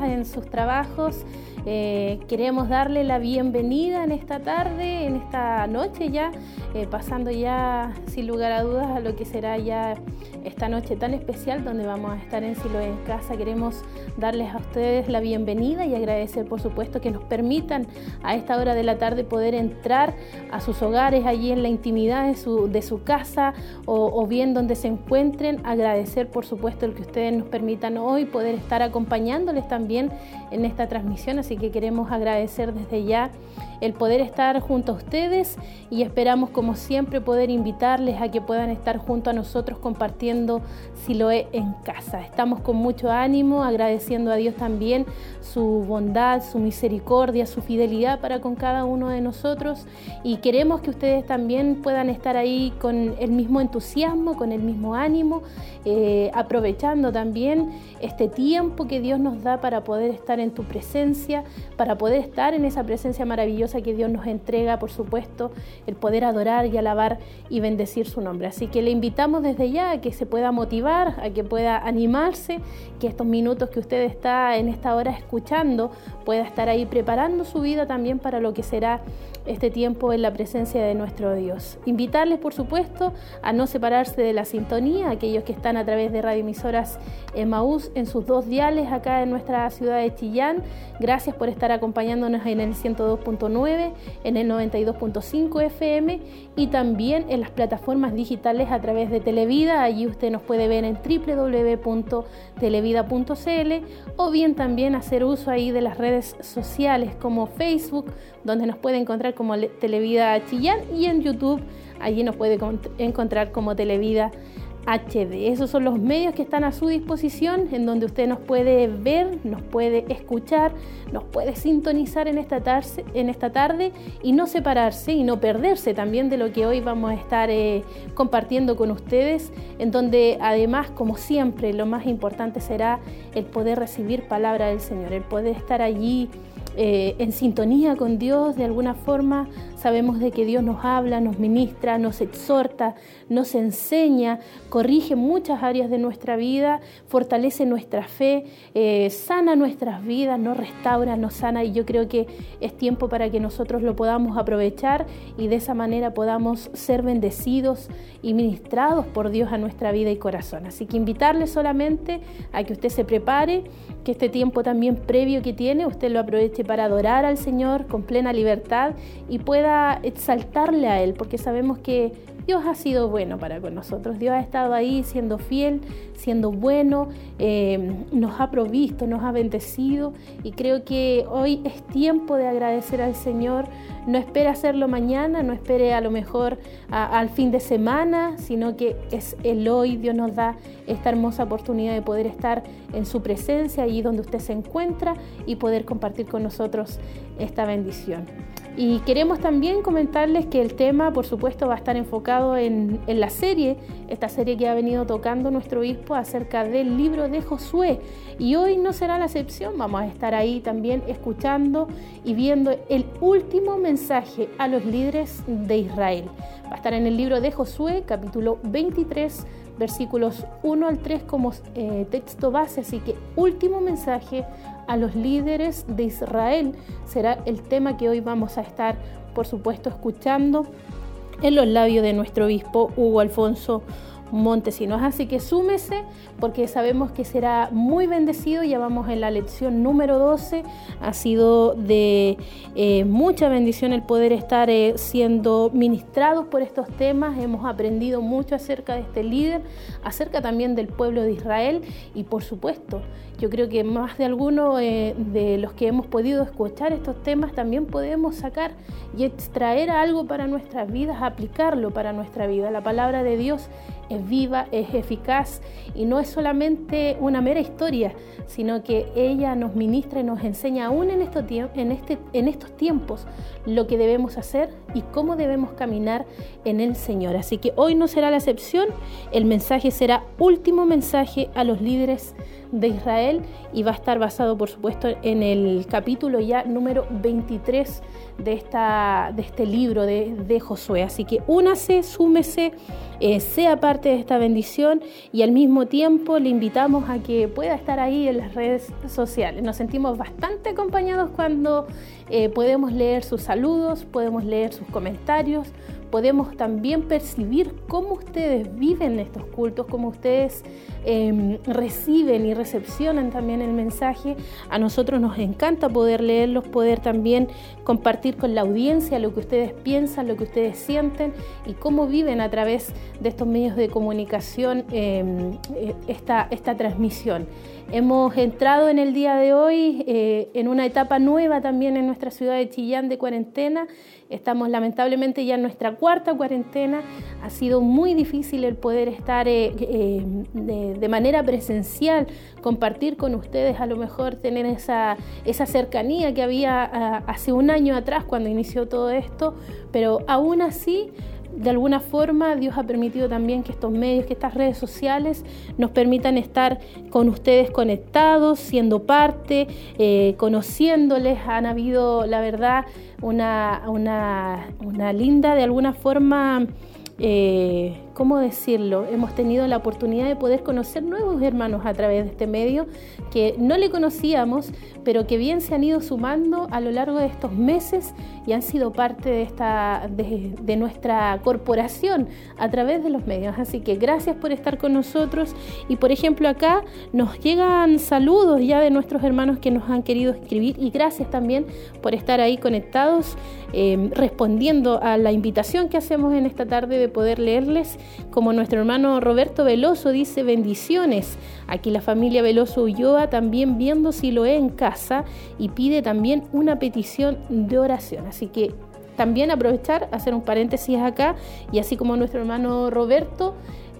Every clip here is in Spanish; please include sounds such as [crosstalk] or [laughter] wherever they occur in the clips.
en sus trabajos. Eh, queremos darle la bienvenida en esta tarde, en esta noche ya, eh, pasando ya sin lugar a dudas a lo que será ya esta noche tan especial donde vamos a estar en Silo en casa. Queremos darles a ustedes la bienvenida y agradecer por supuesto que nos permitan a esta hora de la tarde poder entrar a sus hogares allí en la intimidad de su, de su casa o, bien donde se encuentren. Agradecer por supuesto el que ustedes nos permitan hoy poder estar acompañándoles también en esta transmisión. Así que queremos agradecer desde ya el poder estar junto a ustedes y esperamos como siempre poder invitarles a que puedan estar junto a nosotros compartiendo Siloé en casa. Estamos con mucho ánimo, a Dios también su bondad, su misericordia, su fidelidad para con cada uno de nosotros. Y queremos que ustedes también puedan estar ahí con el mismo entusiasmo, con el mismo ánimo, eh, aprovechando también este tiempo que Dios nos da para poder estar en tu presencia, para poder estar en esa presencia maravillosa que Dios nos entrega, por supuesto, el poder adorar y alabar y bendecir su nombre. Así que le invitamos desde ya a que se pueda motivar, a que pueda animarse, que estos minutos que usted está en esta hora escuchando pueda estar ahí preparando su vida también para lo que será este tiempo en la presencia de nuestro Dios. Invitarles, por supuesto, a no separarse de la sintonía, aquellos que están a través de radioemisoras Maús en sus dos diales acá en nuestra ciudad de Chillán. Gracias por estar acompañándonos en el 102.9, en el 92.5 FM y también en las plataformas digitales a través de Televida. Allí usted nos puede ver en www.televida.cl o bien también hacer uso ahí de las redes sociales como Facebook, donde nos puede encontrar como Televida Chillán y en YouTube allí nos puede encontrar como Televida HD. Esos son los medios que están a su disposición, en donde usted nos puede ver, nos puede escuchar, nos puede sintonizar en esta, tarde, en esta tarde y no separarse y no perderse también de lo que hoy vamos a estar eh, compartiendo con ustedes, en donde además, como siempre, lo más importante será el poder recibir palabra del Señor, el poder estar allí eh, en sintonía con Dios de alguna forma. Sabemos de que Dios nos habla, nos ministra, nos exhorta, nos enseña, corrige muchas áreas de nuestra vida, fortalece nuestra fe, eh, sana nuestras vidas, nos restaura, nos sana y yo creo que es tiempo para que nosotros lo podamos aprovechar y de esa manera podamos ser bendecidos y ministrados por Dios a nuestra vida y corazón. Así que invitarle solamente a que usted se prepare, que este tiempo también previo que tiene, usted lo aproveche para adorar al Señor con plena libertad y pueda exaltarle a Él, porque sabemos que Dios ha sido bueno para con nosotros. Dios ha estado ahí siendo fiel, siendo bueno, eh, nos ha provisto, nos ha bendecido y creo que hoy es tiempo de agradecer al Señor. No espere hacerlo mañana, no espere a lo mejor al fin de semana, sino que es el hoy. Dios nos da esta hermosa oportunidad de poder estar en su presencia, allí donde usted se encuentra y poder compartir con nosotros esta bendición. Y queremos también comentarles que el tema, por supuesto, va a estar enfocado en, la serie, esta serie que ha venido tocando nuestro obispo acerca del libro de Josué. Y hoy no será la excepción, vamos a estar ahí también escuchando y viendo el último mensaje a los líderes de Israel. Va a estar en el libro de Josué, capítulo 23 versículos 1 al 3 como eh, texto base, así que último mensaje a los líderes de Israel será el tema que hoy vamos a estar, por supuesto, escuchando en los labios de nuestro obispo Hugo Alfonso Montesinos. Así que súmese porque sabemos que será muy bendecido. Ya vamos en la lección número 12. Ha sido de eh, mucha bendición el poder estar eh, siendo ministrados por estos temas. Hemos aprendido mucho acerca de este líder, acerca también del pueblo de Israel y por supuesto yo creo que más de alguno eh, de los que hemos podido escuchar estos temas también podemos sacar y extraer algo para nuestras vidas, aplicarlo para nuestra vida. La palabra de Dios es viva, es eficaz y no es solamente una mera historia, sino que ella nos ministra y nos enseña aún en, estos, en, este, en estos tiempos lo que debemos hacer y cómo debemos caminar en el Señor. Así que hoy no será la excepción, el mensaje será último mensaje a los líderes de Israel y va a estar basado, por supuesto, en el capítulo ya número 23 de, esta, de este libro de, Josué. Así que únase, súmese, eh, sea parte de esta bendición y al mismo tiempo le invitamos a que pueda estar ahí en las redes sociales. Nos sentimos bastante acompañados cuando eh, podemos leer sus saludos, podemos leer sus comentarios, podemos también percibir cómo ustedes viven estos cultos, cómo ustedes em, reciben y recepcionan también el mensaje. A nosotros nos encanta poder leerlos, poder también compartir con la audiencia lo que ustedes piensan, lo que ustedes sienten y cómo viven a través de estos medios de comunicación em, eh, esta, esta transmisión. Hemos entrado en el día de hoy eh, en una etapa nueva también en nuestra ciudad de Chillán de cuarentena. Estamos lamentablemente ya en nuestra cuarta cuarentena. Ha sido muy difícil el poder estar eh, eh, de, manera presencial, compartir con ustedes, a lo mejor tener esa, esa cercanía que había ah, hace un año atrás cuando inició todo esto, pero aún así de alguna forma Dios ha permitido también que estos medios, que estas redes sociales nos permitan estar con ustedes conectados, siendo parte, eh, conociéndoles. Han habido, la verdad, una, una, una linda, de alguna forma, eh, ¿cómo decirlo? Hemos tenido la oportunidad de poder conocer nuevos hermanos a través de este medio que no le conocíamos, pero que bien se han ido sumando a lo largo de estos meses y han sido parte de, esta, de, nuestra corporación a través de los medios. Así que gracias por estar con nosotros y por ejemplo acá nos llegan saludos ya de nuestros hermanos que nos han querido escribir y gracias también por estar ahí conectados, eh, respondiendo a la invitación que hacemos en esta tarde de poder leerles como nuestro hermano Roberto Veloso dice, bendiciones. Aquí la familia Veloso Ulloa también viendo si lo en casa y pide también una petición de oración. Así que también aprovechar, hacer un paréntesis acá y así como nuestro hermano Roberto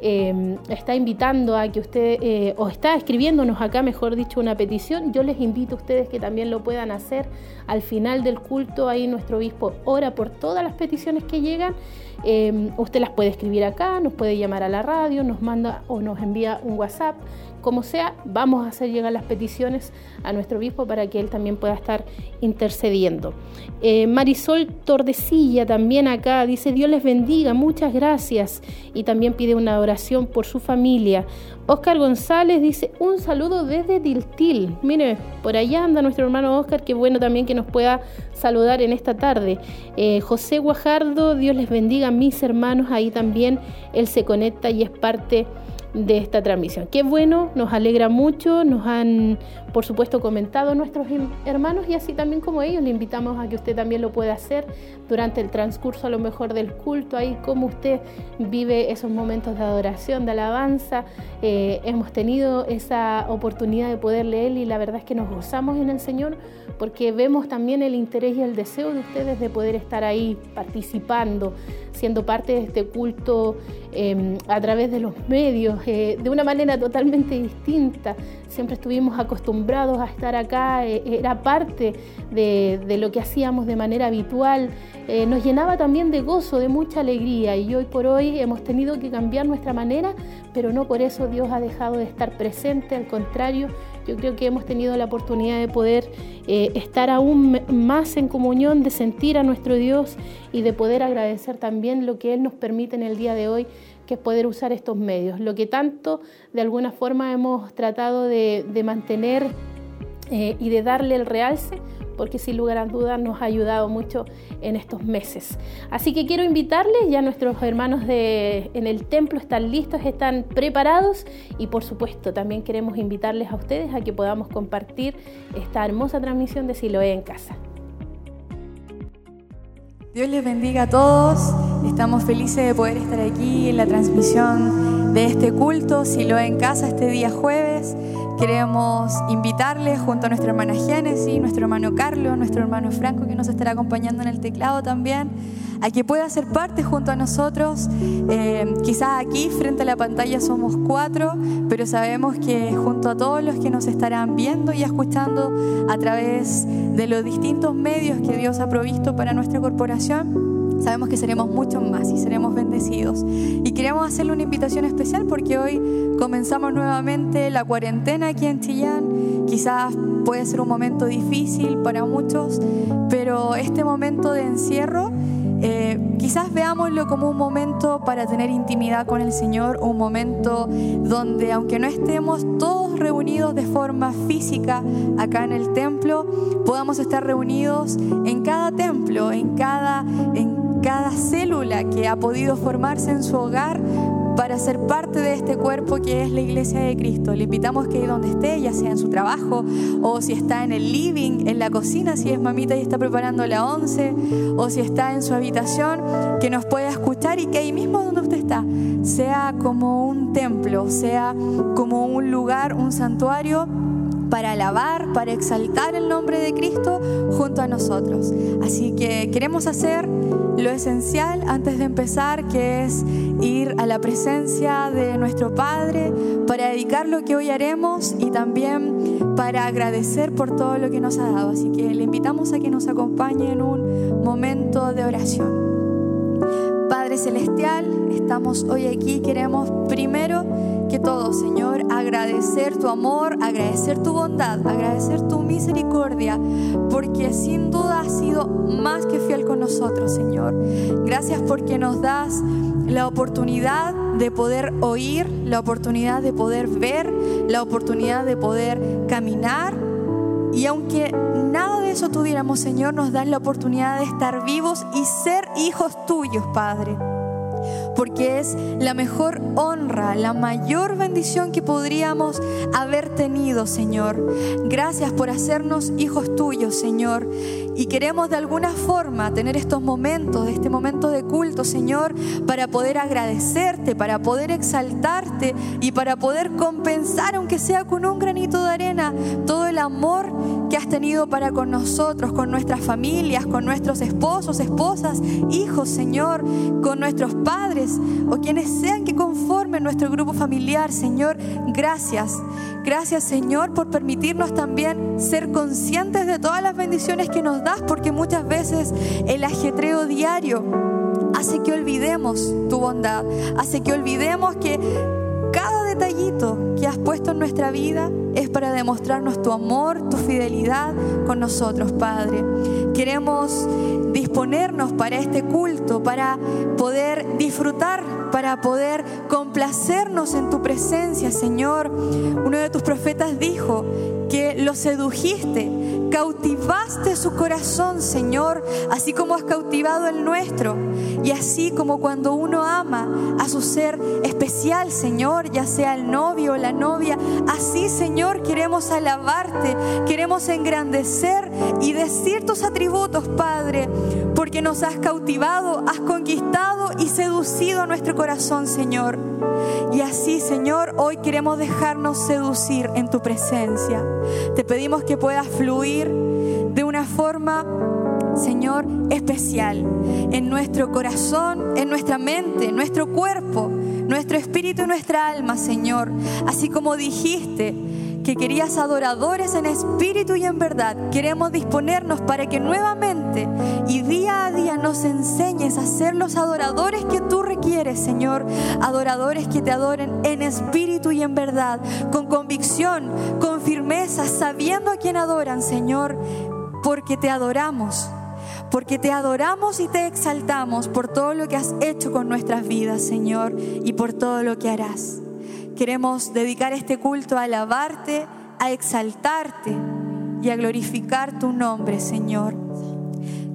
Em, está invitando a que usted, eh, o está escribiéndonos acá, mejor dicho, una petición, yo les invito a ustedes que también lo puedan hacer al final del culto. Ahí nuestro obispo ora por todas las peticiones que llegan. Em, usted las puede escribir acá, nos puede llamar a la radio, nos manda o nos envía un WhatsApp como sea, vamos a hacer llegar las peticiones a nuestro obispo para que él también pueda estar intercediendo. Eh, Marisol Tordesilla también acá dice, Dios les bendiga, muchas gracias. Y también pide una oración por su familia. Oscar González dice, un saludo desde Tiltil. Mire, por allá anda nuestro hermano Oscar, qué bueno también que nos pueda saludar en esta tarde. Eh, José Guajardo, Dios les bendiga, mis hermanos, ahí también él se conecta y es parte de esta transmisión. Qué bueno, nos alegra mucho, nos han por supuesto comentado nuestros hermanos y así también como ellos le invitamos a que usted también lo pueda hacer durante el transcurso a lo mejor del culto, ahí cómo usted vive esos momentos de adoración, de alabanza. Eh, hemos tenido esa oportunidad de poder leer y la verdad es que nos gozamos en el Señor porque vemos también el interés y el deseo de ustedes de poder estar ahí participando, siendo parte de este culto em, a través de los medios, eh, de una manera totalmente distinta. Siempre estuvimos acostumbrados a estar acá, eh, era parte de, lo que hacíamos de manera habitual. Eh, nos llenaba también de gozo, de mucha alegría y hoy por hoy hemos tenido que cambiar nuestra manera, pero no por eso Dios ha dejado de estar presente, al contrario, yo creo que hemos tenido la oportunidad de poder eh, estar aún más en comunión, de sentir a nuestro Dios y de poder agradecer también lo que Él nos permite en el día de hoy, que es poder usar estos medios. Lo que tanto de alguna forma hemos tratado de, mantener eh, y de darle el realce porque sin lugar a dudas nos ha ayudado mucho en estos meses. Así que quiero invitarles, ya nuestros hermanos de, en el templo están listos, están preparados y por supuesto también queremos invitarles a ustedes a que podamos compartir esta hermosa transmisión de Siloé en casa. Dios les bendiga a todos. Estamos felices de poder estar aquí en la transmisión de este culto, Siloé en casa, este día jueves. Queremos invitarles junto a nuestra hermana Génesis, nuestro hermano Carlos, nuestro hermano Franco que nos estará acompañando en el teclado también, a que pueda ser parte junto a nosotros. Eh, quizás aquí frente a la pantalla somos cuatro, pero sabemos que junto a todos los que nos estarán viendo y escuchando a través de los distintos medios que Dios ha provisto para nuestra corporación, sabemos que seremos mucho más y seremos bendecidos. Y queremos hacerle una invitación especial porque hoy comenzamos nuevamente la cuarentena aquí en Chillán. Quizás puede ser un momento difícil para muchos, pero este momento de encierro eh, quizás veámoslo como un momento para tener intimidad con el Señor, un momento donde aunque no estemos todos reunidos de forma física acá en el templo, podamos estar reunidos en cada templo, en cada, en cada célula que ha podido formarse en su hogar para ser parte de este cuerpo que es la iglesia de Cristo. Le invitamos que donde esté, ya sea en su trabajo o si está en el living, en la cocina, si es mamita y está preparando la once, o si está en su habitación, que nos pueda escuchar y que ahí mismo donde usted está sea como un templo, sea como un lugar, un santuario para alabar, para exaltar el nombre de Cristo junto a nosotros. Así que queremos hacer lo esencial antes de empezar, que es ir a la presencia de nuestro Padre para dedicar lo que hoy haremos y también para agradecer por todo lo que nos ha dado. Así que le invitamos a que nos acompañe en un momento de oración. Celestial, estamos hoy aquí, queremos primero que todo, Señor, agradecer tu amor, agradecer tu bondad, agradecer tu misericordia, porque sin duda has sido más que fiel con nosotros, Señor. Gracias porque nos das la oportunidad de poder oír, la oportunidad de poder ver, la oportunidad de poder caminar. Y aunque nada de eso tuviéramos, Señor, nos das la oportunidad de estar vivos y ser hijos tuyos, Padre porque es la mejor honra, la mayor bendición que podríamos haber tenido, Señor. Gracias por hacernos hijos tuyos, Señor. Y queremos de alguna forma tener estos momentos, este momento de culto, Señor, para poder agradecerte, para poder exaltarte y para poder compensar, aunque sea con un granito de arena, todo el amor que has tenido para con nosotros, con nuestras familias, con nuestros esposos, esposas, hijos, Señor, con nuestros padres o quienes sean que conformen nuestro grupo familiar, Señor, gracias. Gracias, Señor, por permitirnos también ser conscientes de todas las bendiciones que nos das, porque muchas veces el ajetreo diario hace que olvidemos tu bondad, hace que olvidemos que que has puesto en nuestra vida es para demostrarnos tu amor, tu fidelidad con nosotros, Padre. Queremos disponernos para este culto, para poder disfrutar, para poder complacernos en tu presencia, Señor. Uno de tus profetas dijo que lo sedujiste, cautivaste su corazón, Señor, así como has cautivado el nuestro. Y así como cuando uno ama a su ser especial, Señor, ya sea el novio o la novia, así, Señor, queremos alabarte, queremos engrandecer y decir tus atributos, Padre, porque nos has cautivado, has conquistado y seducido nuestro corazón, Señor. Y así, Señor, hoy queremos dejarnos seducir en tu presencia. Te pedimos que puedas fluir de una forma Señor, especial en nuestro corazón, en nuestra mente, en nuestro cuerpo, nuestro espíritu y nuestra alma, Señor. Así como dijiste que querías adoradores en espíritu y en verdad, queremos disponernos para que nuevamente y día a día nos enseñes a ser los adoradores que tú requieres, Señor. Adoradores que te adoren en espíritu y en verdad, con convicción, con firmeza, sabiendo a quién adoran, Señor, porque te adoramos porque te adoramos y te exaltamos por todo lo que has hecho con nuestras vidas, Señor, y por todo lo que harás. Queremos dedicar este culto a alabarte, a exaltarte y a glorificar tu nombre, Señor.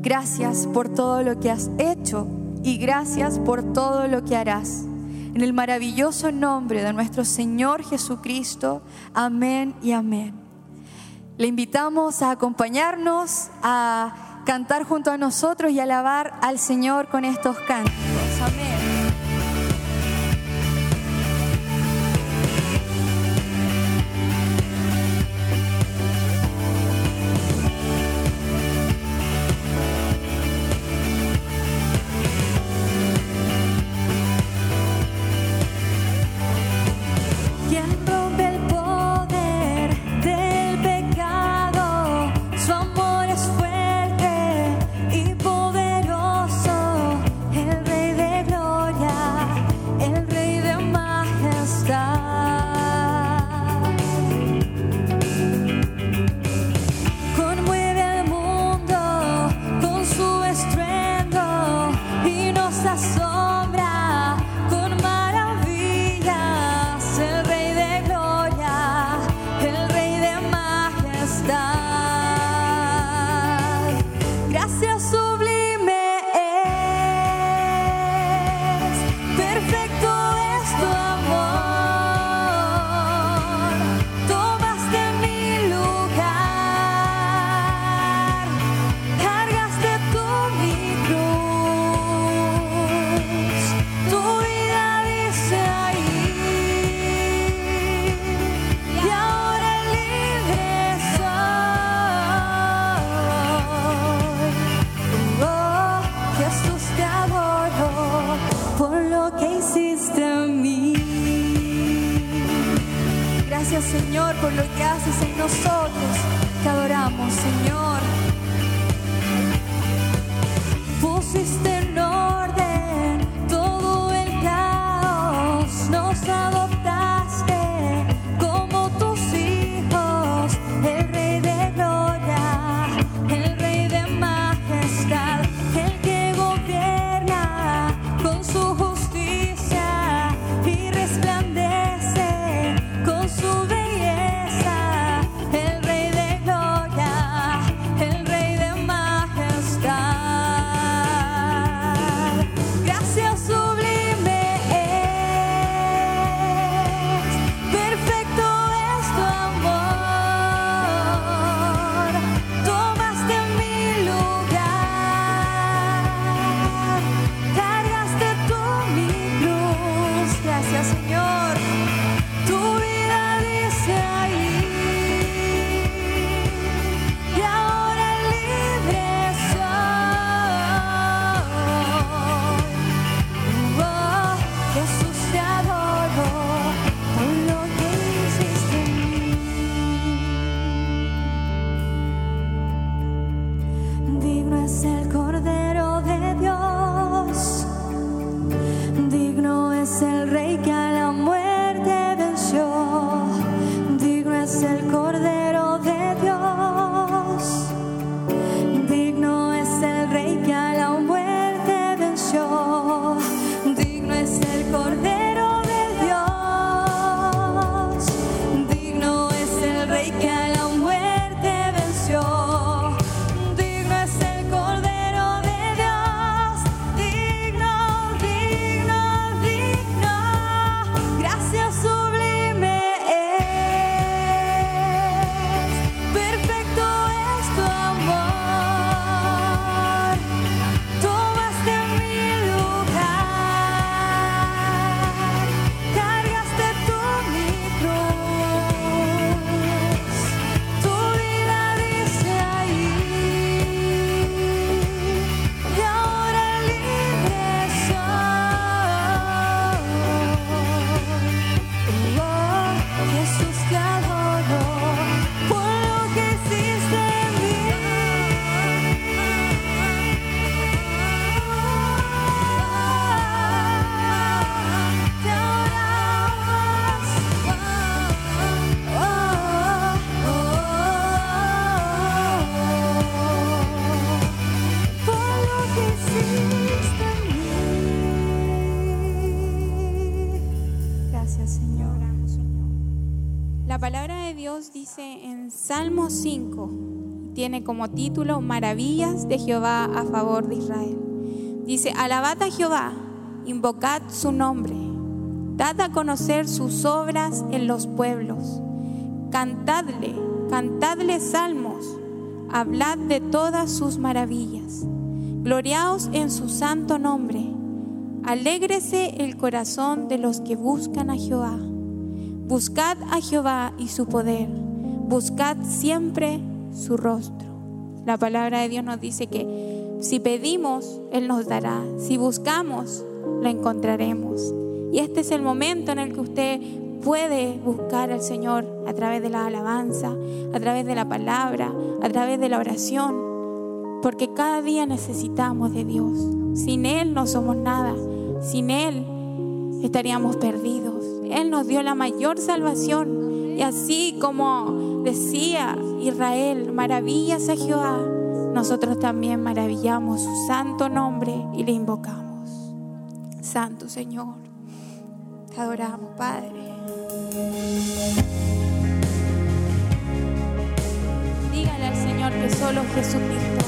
Gracias por todo lo que has hecho y gracias por todo lo que harás. En el maravilloso nombre de nuestro Señor Jesucristo. Amén y amén. Le invitamos a acompañarnos a cantar junto a nosotros y alabar al Señor con estos cantos. Amén. Salmo 5 tiene como título Maravillas de Jehová a favor de Israel. Dice, alabad a Jehová, invocad su nombre, dad a conocer sus obras en los pueblos, cantadle, cantadle salmos, hablad de todas sus maravillas, gloriaos en su santo nombre, alégrese el corazón de los que buscan a Jehová, buscad a Jehová y su poder buscad siempre su rostro. La palabra de Dios nos dice que si pedimos, Él nos dará. Si buscamos, lo encontraremos. Y este es el momento en el que usted puede buscar al Señor a través de la alabanza, a través de la palabra, a través de la oración. Porque cada día necesitamos de Dios. Sin Él no somos nada. Sin Él estaríamos perdidos. Él nos dio la mayor salvación. Y así como decía Israel, maravillas a Jehová, nosotros también maravillamos su santo nombre y le invocamos. Santo Señor, te adoramos, Padre. Dígale al Señor que solo Jesucristo.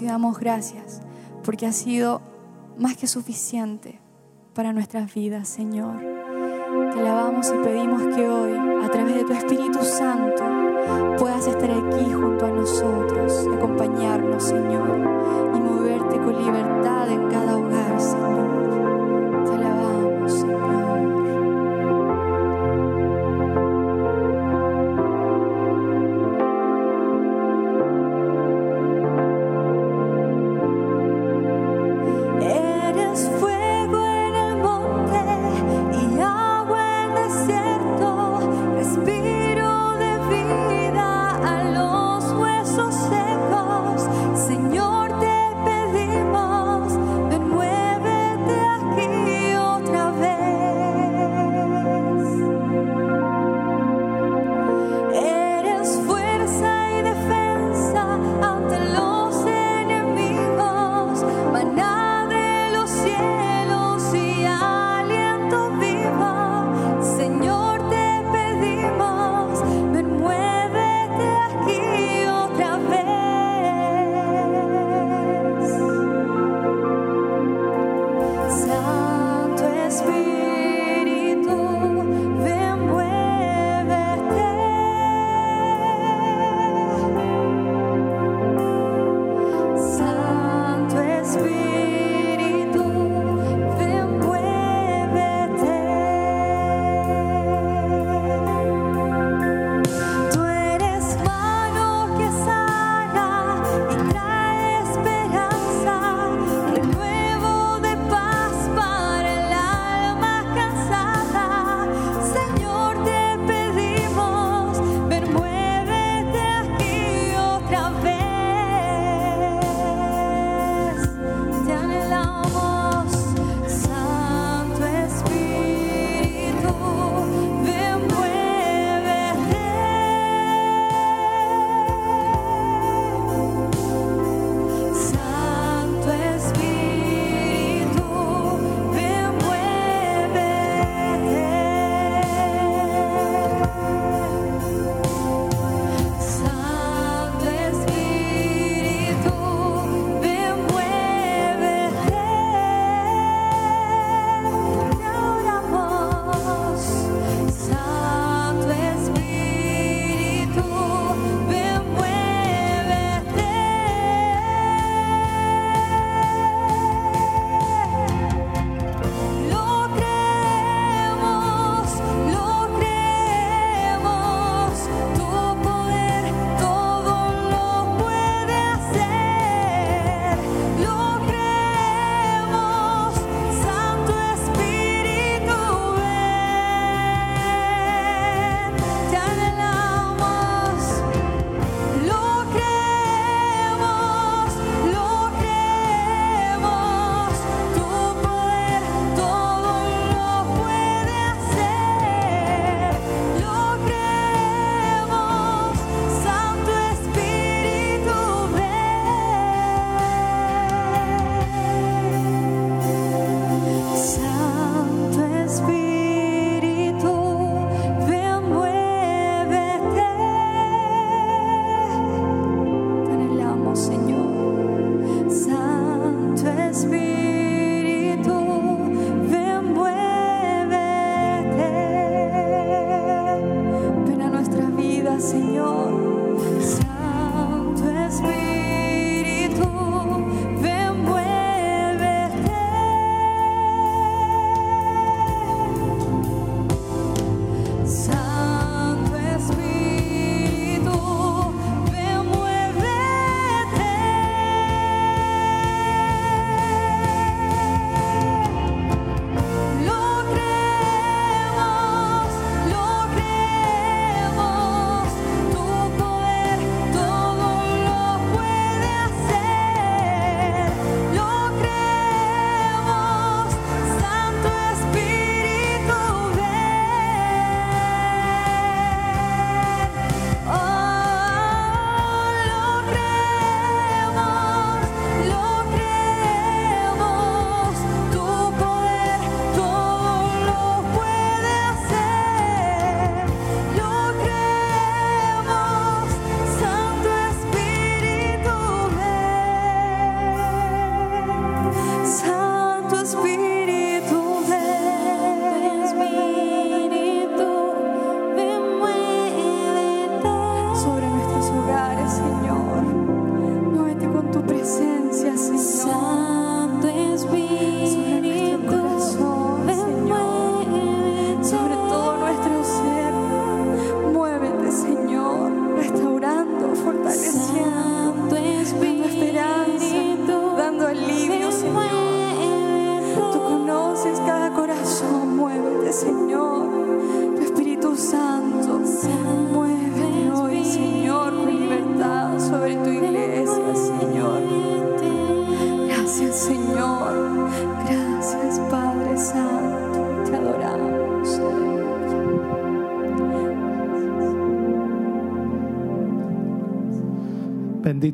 y damos gracias porque ha sido más que suficiente para nuestras vidas, Señor.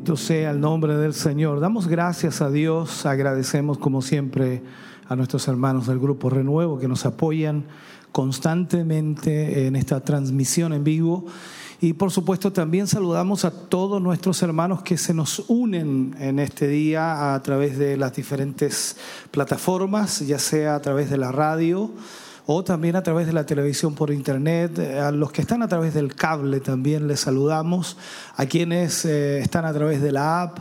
Bendito sea el nombre del Señor. Damos gracias a Dios, agradecemos como siempre a nuestros hermanos del Grupo Renuevo que nos apoyan constantemente en esta transmisión en vivo. Y por supuesto también saludamos a todos nuestros hermanos que se nos unen en este día a través de las diferentes plataformas, ya sea a través de la radio o también a través de la televisión por internet. A los que están a través del cable también les saludamos. A quienes eh, están a través de la app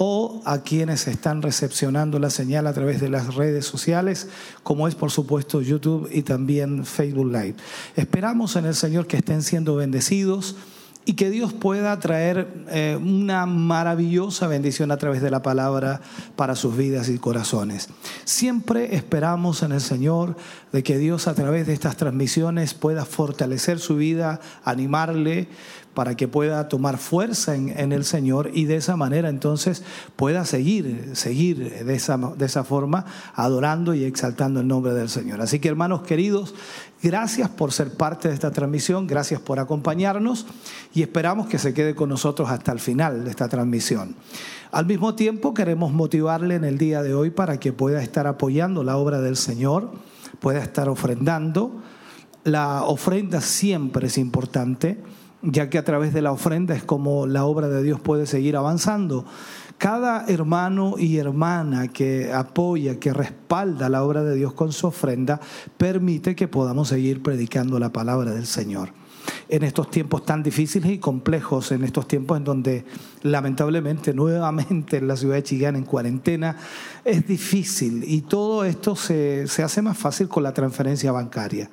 o a quienes están recepcionando la señal a través de las redes sociales, como es por supuesto YouTube y también Facebook Live. Esperamos en el Señor que estén siendo bendecidos y que Dios pueda traer eh, una maravillosa bendición a través de la palabra para sus vidas y corazones. Siempre esperamos en el Señor de que Dios a través de estas transmisiones pueda fortalecer su vida, animarle, para que pueda tomar fuerza en, el Señor y de esa manera entonces pueda seguir, seguir de esa, de esa forma adorando y exaltando el nombre del Señor. Así que hermanos queridos, gracias por ser parte de esta transmisión, gracias por acompañarnos y esperamos que se quede con nosotros hasta el final de esta transmisión. Al mismo tiempo queremos motivarle en el día de hoy para que pueda estar apoyando la obra del Señor, pueda estar ofrendando. La ofrenda siempre es importante ya que a través de la ofrenda es como la obra de Dios puede seguir avanzando. Cada hermano y hermana que apoya, que respalda la obra de Dios con su ofrenda, permite que podamos seguir predicando la palabra del Señor. En estos tiempos tan difíciles y complejos, en estos tiempos en donde lamentablemente [laughs] nuevamente en la ciudad de Chillán en cuarentena es difícil y todo esto se, se hace más fácil con la transferencia bancaria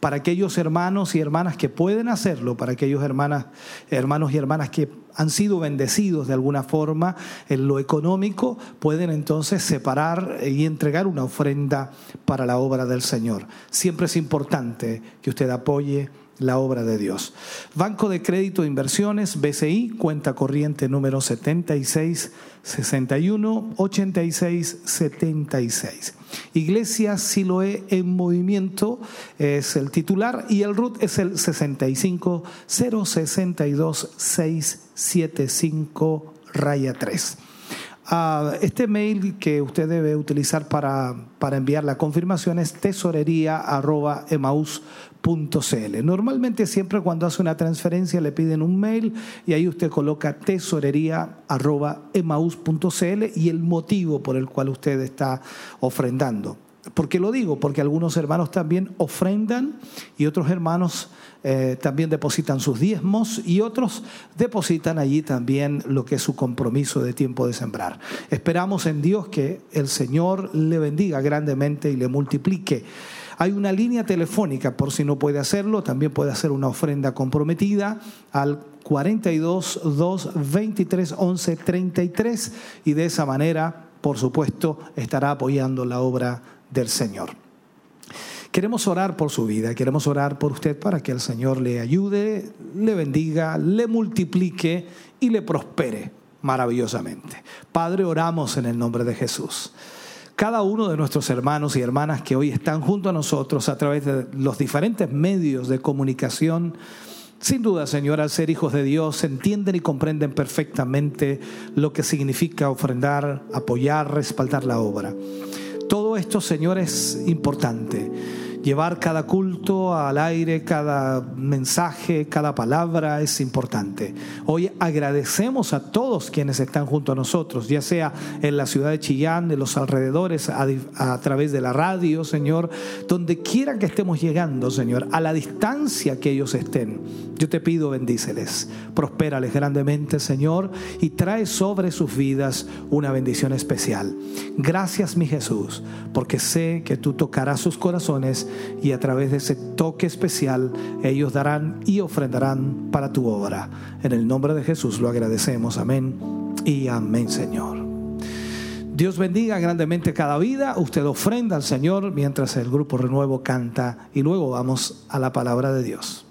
para aquellos hermanos y hermanas que pueden hacerlo, para aquellos hermanas, hermanos y hermanas que han sido bendecidos de alguna forma en lo económico, pueden entonces separar y entregar una ofrenda para la obra del Señor. Siempre es importante que usted apoye la obra de Dios. Banco de Crédito de Inversiones, BCI, cuenta corriente número 76 61 86 76. Iglesia Siloé en Movimiento es el titular y el RUT es el 65 062 675 raya 3. Ah, este mail que usted debe utilizar para, para enviar la confirmación es tesorería.emaus.cl. Normalmente siempre cuando hace una transferencia le piden un mail y ahí usted coloca tesorería.emaus.cl y el motivo por el cual usted está ofrendando. ¿Por qué lo digo? Porque algunos hermanos también ofrendan y otros hermanos eh, también depositan sus diezmos y otros depositan allí también lo que es su compromiso de tiempo de sembrar. Esperamos en Dios que el Señor le bendiga grandemente y le multiplique. Hay una línea telefónica por si no puede hacerlo, también puede hacer una ofrenda comprometida al 42 2 23 11 33 y de esa manera, por supuesto, estará apoyando la obra del Señor. Queremos orar por su vida, queremos orar por usted para que el Señor le ayude, le bendiga, le multiplique y le prospere maravillosamente. Padre, oramos en el nombre de Jesús. Cada uno de nuestros hermanos y hermanas que hoy están junto a nosotros a través de los diferentes medios de comunicación, sin duda, Señor, al ser hijos de Dios, entienden y comprenden perfectamente lo que significa ofrendar, apoyar, respaldar la obra. Todo esto, Señor, es importante llevar cada culto al aire, cada mensaje, cada palabra es importante. Hoy agradecemos a todos quienes están junto a nosotros, ya sea en la ciudad de Chillán, de los alrededores, a, través de la radio, Señor, donde quiera que estemos llegando, Señor, a la distancia que ellos estén. Yo te pido, bendíceles, prospérales grandemente, Señor, y trae sobre sus vidas una bendición especial. Gracias, mi Jesús, porque sé que tú tocarás sus corazones y a través de ese toque especial ellos darán y ofrendarán para tu obra. En el nombre de Jesús lo agradecemos. Amén y amén, Señor. Dios bendiga grandemente cada vida. Usted ofrenda al Señor mientras el grupo Renuevo canta y luego vamos a la palabra de Dios.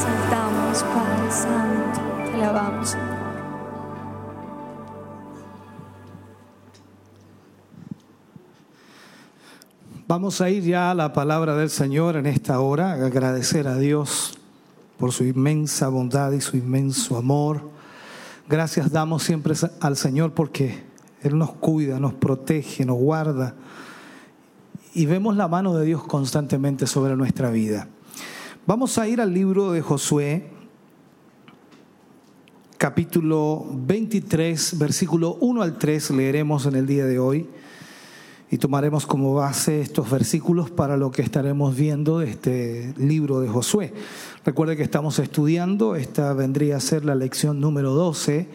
exaltamos, Padre Santo, te alabamos, Vamos a ir ya a la palabra del Señor en esta hora, agradecer a Dios por su inmensa bondad y su inmenso amor. Gracias damos siempre al Señor porque Él nos cuida, nos protege, nos guarda y vemos la mano de Dios constantemente sobre nuestra vida. Vamos a ir al libro de Josué, capítulo 23, versículo 1 al 3, leeremos en el día de hoy y tomaremos como base estos versículos para lo que estaremos viendo de este libro de Josué. Recuerde que estamos estudiando, esta vendría a ser la lección número 12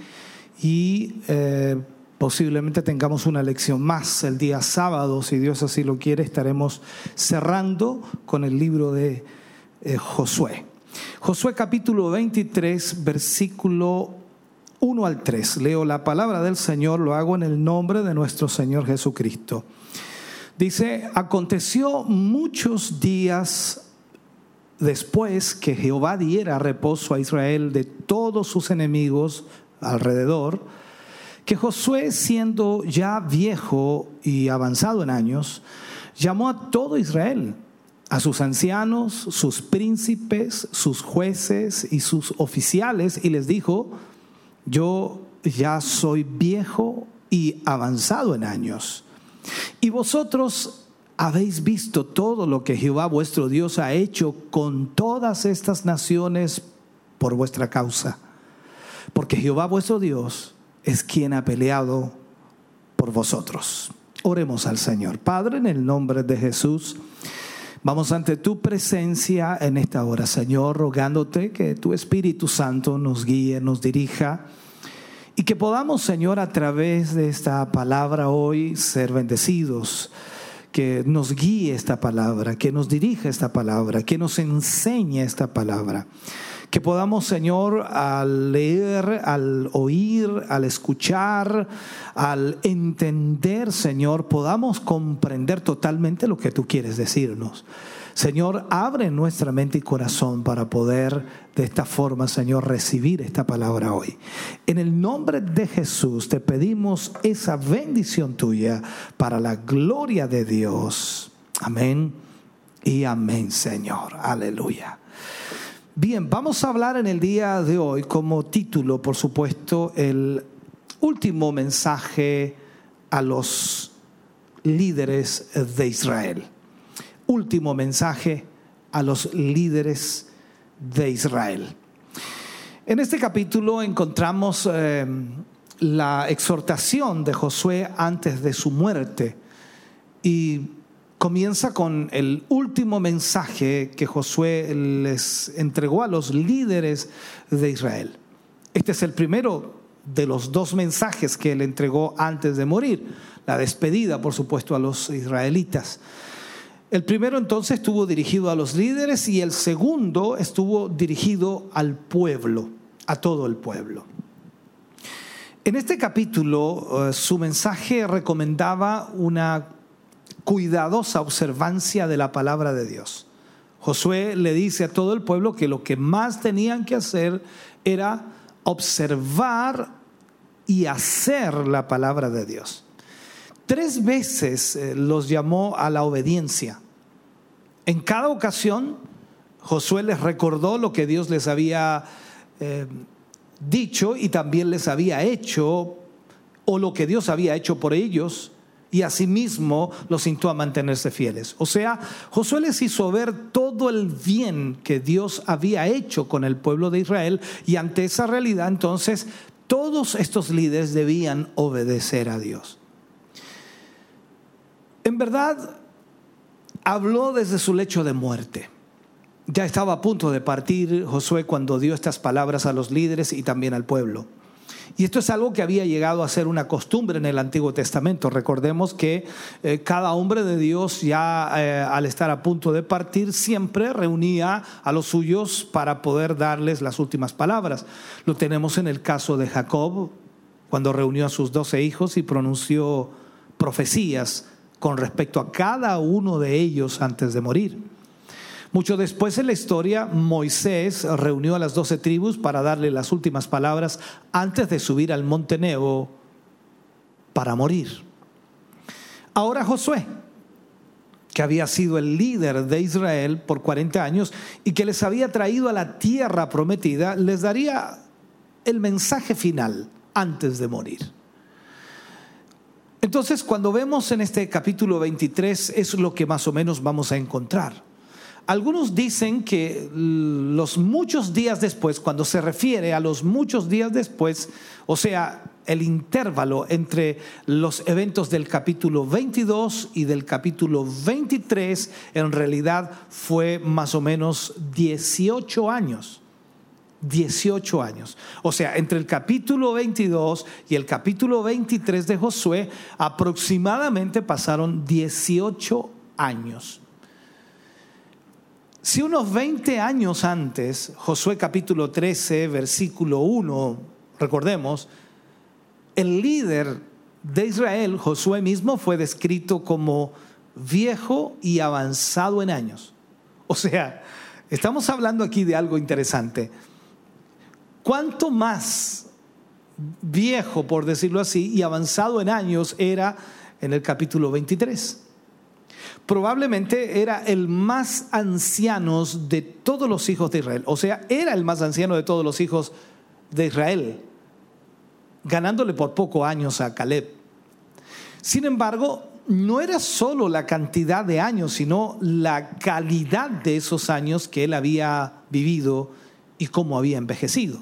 y eh, posiblemente tengamos una lección más el día sábado, si Dios así lo quiere, estaremos cerrando con el libro de eh, Josué. Josué capítulo 23, versículo 1 al 3. Leo la palabra del Señor, lo hago en el nombre de nuestro Señor Jesucristo. Dice, aconteció muchos días después que Jehová diera reposo a Israel de todos sus enemigos alrededor, que Josué, siendo ya viejo y avanzado en años, llamó a todo Israel, a sus ancianos, sus príncipes, sus jueces y sus oficiales, y les dijo, yo ya soy viejo y avanzado en años y vosotros habéis visto todo lo que Jehová vuestro Dios ha hecho con todas estas naciones por vuestra causa. Porque Jehová vuestro Dios es quien ha peleado por vosotros. Oremos al Señor. Padre, en el nombre de Jesús, vamos ante tu presencia en esta hora, Señor, rogándote que tu Espíritu Santo nos guíe, nos dirija y que podamos, Señor, a través de esta palabra hoy ser bendecidos. Que nos guíe esta palabra, que nos dirija esta palabra, que nos enseñe esta palabra. Que podamos, Señor, al leer, al oír, al escuchar, al entender, Señor, podamos comprender totalmente lo que tú quieres decirnos. Señor, abre nuestra mente y corazón para poder de esta forma, Señor, recibir esta palabra hoy. En el nombre de Jesús te pedimos esa bendición tuya para la gloria de Dios. Amén y amén, Señor. Aleluya. Bien, vamos a hablar en el día de hoy como título, por supuesto, el último mensaje a los líderes de Israel último mensaje a los líderes de Israel. En este capítulo encontramos eh, la exhortación de Josué antes de su muerte y comienza con el último mensaje que Josué les entregó a los líderes de Israel. Este es el primero de los dos mensajes que él entregó antes de morir, la despedida, por supuesto, a los israelitas. El primero entonces estuvo dirigido a los líderes y el segundo estuvo dirigido al pueblo, a todo el pueblo. En este capítulo eh, su mensaje recomendaba una cuidadosa observancia de la palabra de Dios. Josué le dice a todo el pueblo que lo que más tenían que hacer era observar y hacer la palabra de Dios. Tres veces eh, los llamó a la obediencia. En cada ocasión, Josué les recordó lo que Dios les había eh, dicho y también les había hecho, o lo que Dios había hecho por ellos, y asimismo los instó a mantenerse fieles. O sea, Josué les hizo ver todo el bien que Dios había hecho con el pueblo de Israel, y ante esa realidad entonces todos estos líderes debían obedecer a Dios. En verdad, habló desde su lecho de muerte. Ya estaba a punto de partir Josué cuando dio estas palabras a los líderes y también al pueblo. Y esto es algo que había llegado a ser una costumbre en el Antiguo Testamento. Recordemos que eh, cada hombre de Dios ya eh, al estar a punto de partir siempre reunía a los suyos para poder darles las últimas palabras. Lo tenemos en el caso de Jacob, cuando reunió a sus doce hijos y pronunció profecías con respecto a cada uno de ellos antes de morir. Mucho después en la historia, Moisés reunió a las doce tribus para darle las últimas palabras antes de subir al monte Nebo para morir. Ahora Josué, que había sido el líder de Israel por 40 años y que les había traído a la tierra prometida, les daría el mensaje final antes de morir. Entonces, cuando vemos en este capítulo 23, es lo que más o menos vamos a encontrar. Algunos dicen que los muchos días después, cuando se refiere a los muchos días después, o sea, el intervalo entre los eventos del capítulo 22 y del capítulo 23 en realidad fue más o menos 18 años. 18 años. O sea, entre el capítulo 22 y el capítulo 23 de Josué aproximadamente pasaron 18 años. Si unos 20 años antes, Josué capítulo 13, versículo 1, recordemos, el líder de Israel, Josué mismo, fue descrito como viejo y avanzado en años. O sea, estamos hablando aquí de algo interesante. ¿Cuánto más viejo, por decirlo así, y avanzado en años era en el capítulo 23? Probablemente era el más anciano de todos los hijos de Israel. O sea, era el más anciano de todos los hijos de Israel ganándole por poco años a Caleb. Sin embargo, no era solo la cantidad de años, sino la calidad de esos años que él había vivido y cómo había envejecido.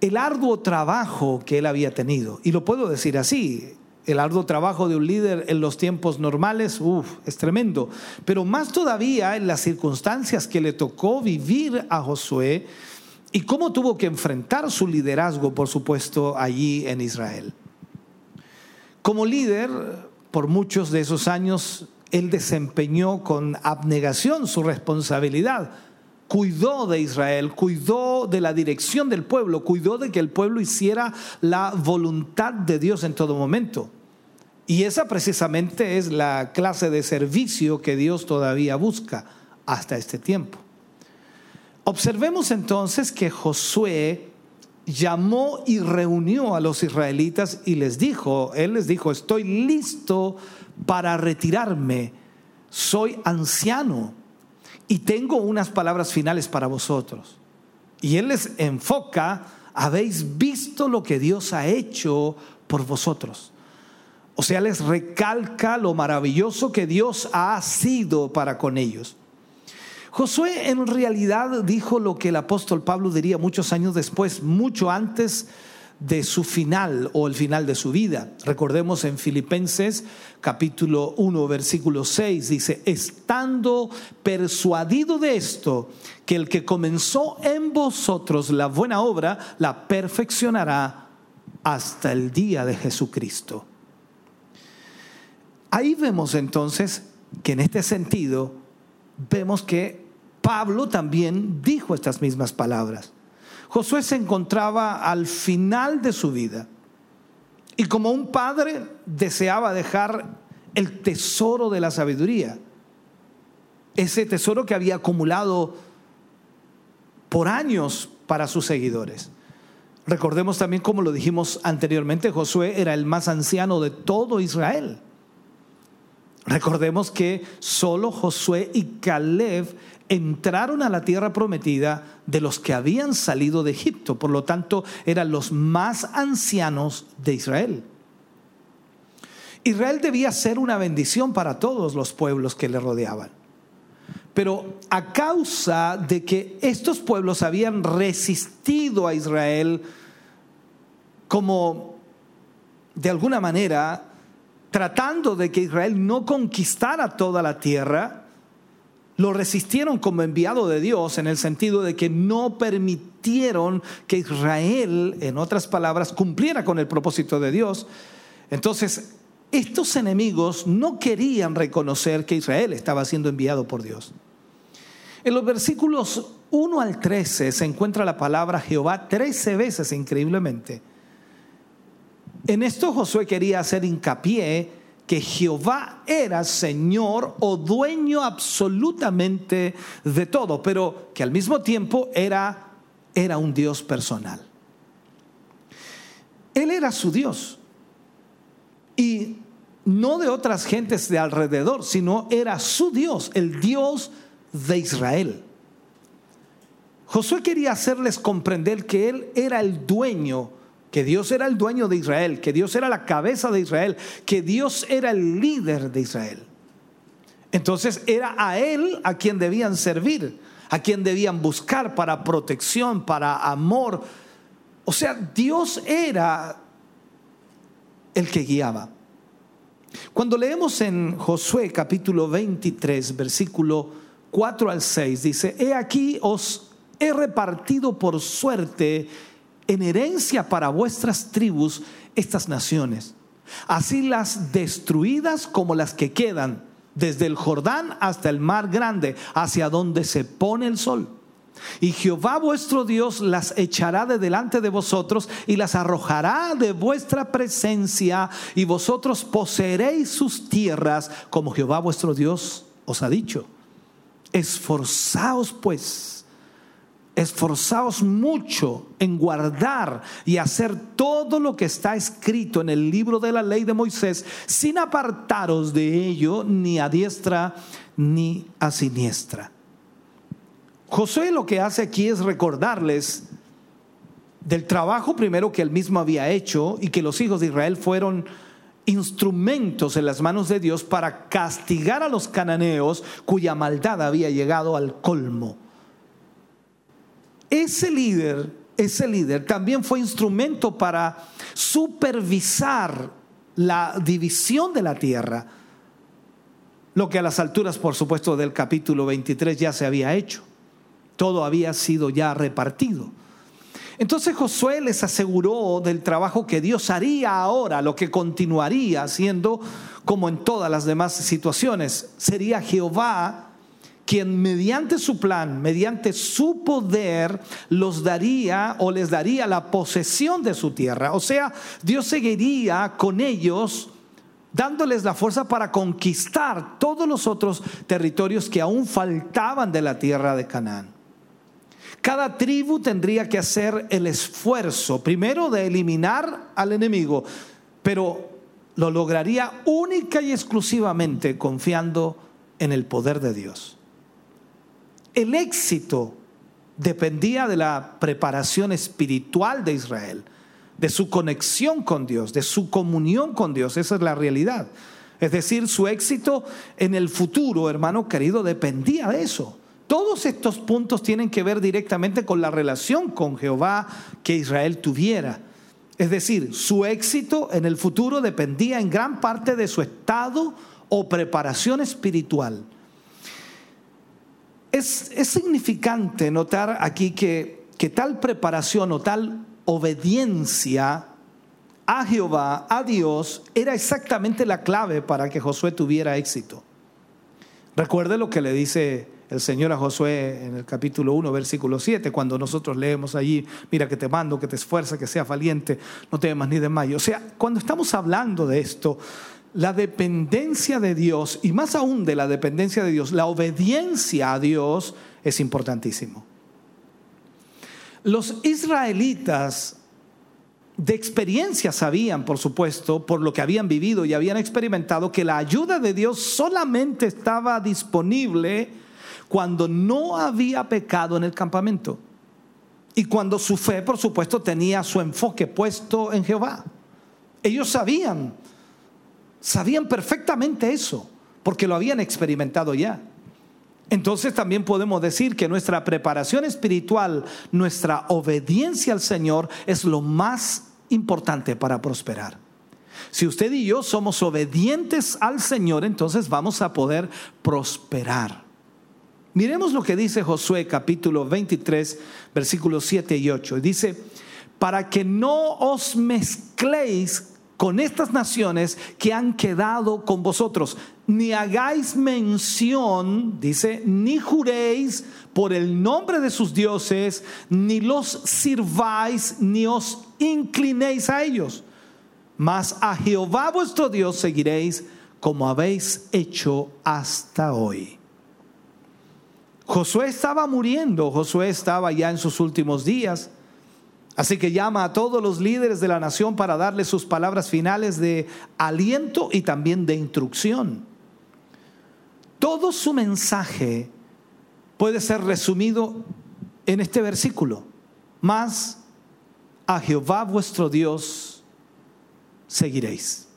El arduo trabajo que él había tenido, y lo puedo decir así, el arduo trabajo de un líder en los tiempos normales, uff, es tremendo, pero más todavía en las circunstancias que le tocó vivir a Josué, y cómo tuvo que enfrentar su liderazgo, por supuesto, allí en Israel. Como líder, por muchos de esos años, él desempeñó con abnegación su responsabilidad. Cuidó de Israel, cuidó de la dirección del pueblo, cuidó de que el pueblo hiciera la voluntad de Dios en todo momento. Y esa precisamente es la clase de servicio que Dios todavía busca hasta este tiempo. Observemos entonces que Josué llamó y reunió a los israelitas y les dijo, él les dijo, estoy listo para retirarme, soy anciano y tengo unas palabras finales para vosotros. Y él les enfoca, habéis visto lo que Dios ha hecho por vosotros. O sea, les recalca lo maravilloso que Dios ha sido para con ellos. Josué en realidad dijo lo que el apóstol Pablo diría muchos años después, mucho antes de su final o el final de su vida. Recordemos en Filipenses capítulo 1 versículo 6 dice, estando persuadido de esto, que el que comenzó en vosotros la buena obra, la perfeccionará hasta el día de Jesucristo. Ahí vemos entonces que en este sentido vemos que Pablo también dijo estas mismas palabras. Josué se encontraba al final de su vida y como un padre deseaba dejar el tesoro de la sabiduría, ese tesoro que había acumulado por años para sus seguidores. Recordemos también, como lo dijimos anteriormente, Josué era el más anciano de todo Israel. Recordemos que solo Josué y Caleb entraron a la tierra prometida de los que habían salido de Egipto, por lo tanto eran los más ancianos de Israel. Israel debía ser una bendición para todos los pueblos que le rodeaban. Pero a causa de que estos pueblos habían resistido a Israel como de alguna manera tratando de que Israel no conquistara toda la tierra, lo resistieron como enviado de Dios en el sentido de que no permitieron que Israel, en otras palabras, cumpliera con el propósito de Dios. Entonces, estos enemigos no querían reconocer que Israel estaba siendo enviado por Dios. En los versículos 1 al 13 se encuentra la palabra Jehová 13 veces increíblemente. En esto Josué quería hacer hincapié que Jehová era Señor o dueño absolutamente de todo, pero que al mismo tiempo era, era un Dios personal. Él era su Dios. Y no de otras gentes de alrededor, sino era su Dios, el Dios de Israel. Josué quería hacerles comprender que él era el dueño, que Dios era el dueño de Israel, que Dios era la cabeza de Israel, que Dios era el líder de Israel. Entonces era a él a quien debían servir, a quien debían buscar para protección, para amor. O sea, Dios era el que guiaba. Cuando leemos en Josué capítulo 23, versículo 4 al 6, dice, he aquí os he repartido por suerte en herencia para vuestras tribus estas naciones, así las destruidas como las que quedan, desde el Jordán hasta el mar grande, hacia donde se pone el sol. Y Jehová vuestro Dios las echará de delante de vosotros y las arrojará de vuestra presencia y vosotros poseeréis sus tierras como Jehová vuestro Dios os ha dicho. Esforzaos pues, esforzaos mucho en guardar y hacer todo lo que está escrito en el libro de la ley de Moisés sin apartaros de ello ni a diestra ni a siniestra Josué lo que hace aquí es recordarles del trabajo primero que él mismo había hecho y que los hijos de Israel fueron instrumentos en las manos de Dios para castigar a los cananeos cuya maldad había llegado al colmo. Ese líder, ese líder también fue instrumento para supervisar la división de la tierra, lo que a las alturas, por supuesto, del capítulo 23 ya se había hecho todo había sido ya repartido. Entonces Josué les aseguró del trabajo que Dios haría ahora, lo que continuaría haciendo como en todas las demás situaciones. Sería Jehová quien mediante su plan, mediante su poder, los daría o les daría la posesión de su tierra. O sea, Dios seguiría con ellos dándoles la fuerza para conquistar todos los otros territorios que aún faltaban de la tierra de Canaán. Cada tribu tendría que hacer el esfuerzo, primero de eliminar al enemigo, pero lo lograría única y exclusivamente confiando en el poder de Dios. El éxito dependía de la preparación espiritual de Israel, de su conexión con Dios, de su comunión con Dios. Esa es la realidad. Es decir, su éxito en el futuro, hermano querido, dependía de eso. Todos estos puntos tienen que ver directamente con la relación con Jehová que Israel tuviera. Es decir, su éxito en el futuro dependía en gran parte de su estado o preparación espiritual. Es, significante notar aquí que, que tal preparación o tal obediencia a Jehová, a Dios, era exactamente la clave para que Josué tuviera éxito. Recuerde lo que le dice el Señor a Josué en el capítulo 1, versículo 7, cuando nosotros leemos allí, mira que te mando, que te esfuerza, que sea valiente, no temas ni desmayes. O sea, cuando estamos hablando de esto, la dependencia de Dios, y más aún de la dependencia de Dios, la obediencia a Dios es importantísimo. Los israelitas de experiencia sabían, por supuesto, por lo que habían vivido y habían experimentado, que la ayuda de Dios solamente estaba disponible cuando no había pecado en el campamento. Y cuando su fe, por supuesto, tenía su enfoque puesto en Jehová. Ellos sabían, sabían perfectamente eso, porque lo habían experimentado ya. Entonces también podemos decir que nuestra preparación espiritual, nuestra obediencia al Señor es lo más importante para prosperar. Si usted y yo somos obedientes al Señor, entonces vamos a poder prosperar. Miremos lo que dice Josué capítulo 23, versículos 7 y 8. Dice, para que no os mezcléis con estas naciones que han quedado con vosotros, ni hagáis mención, dice, ni juréis por el nombre de sus dioses, ni los sirváis, ni os inclinéis a ellos, mas a Jehová vuestro Dios seguiréis como habéis hecho hasta hoy. Josué estaba muriendo, Josué estaba ya en sus últimos días. Así que llama a todos los líderes de la nación para darles sus palabras finales de aliento y también de instrucción. Todo su mensaje puede ser resumido en este versículo. Más a Jehová vuestro Dios seguiréis.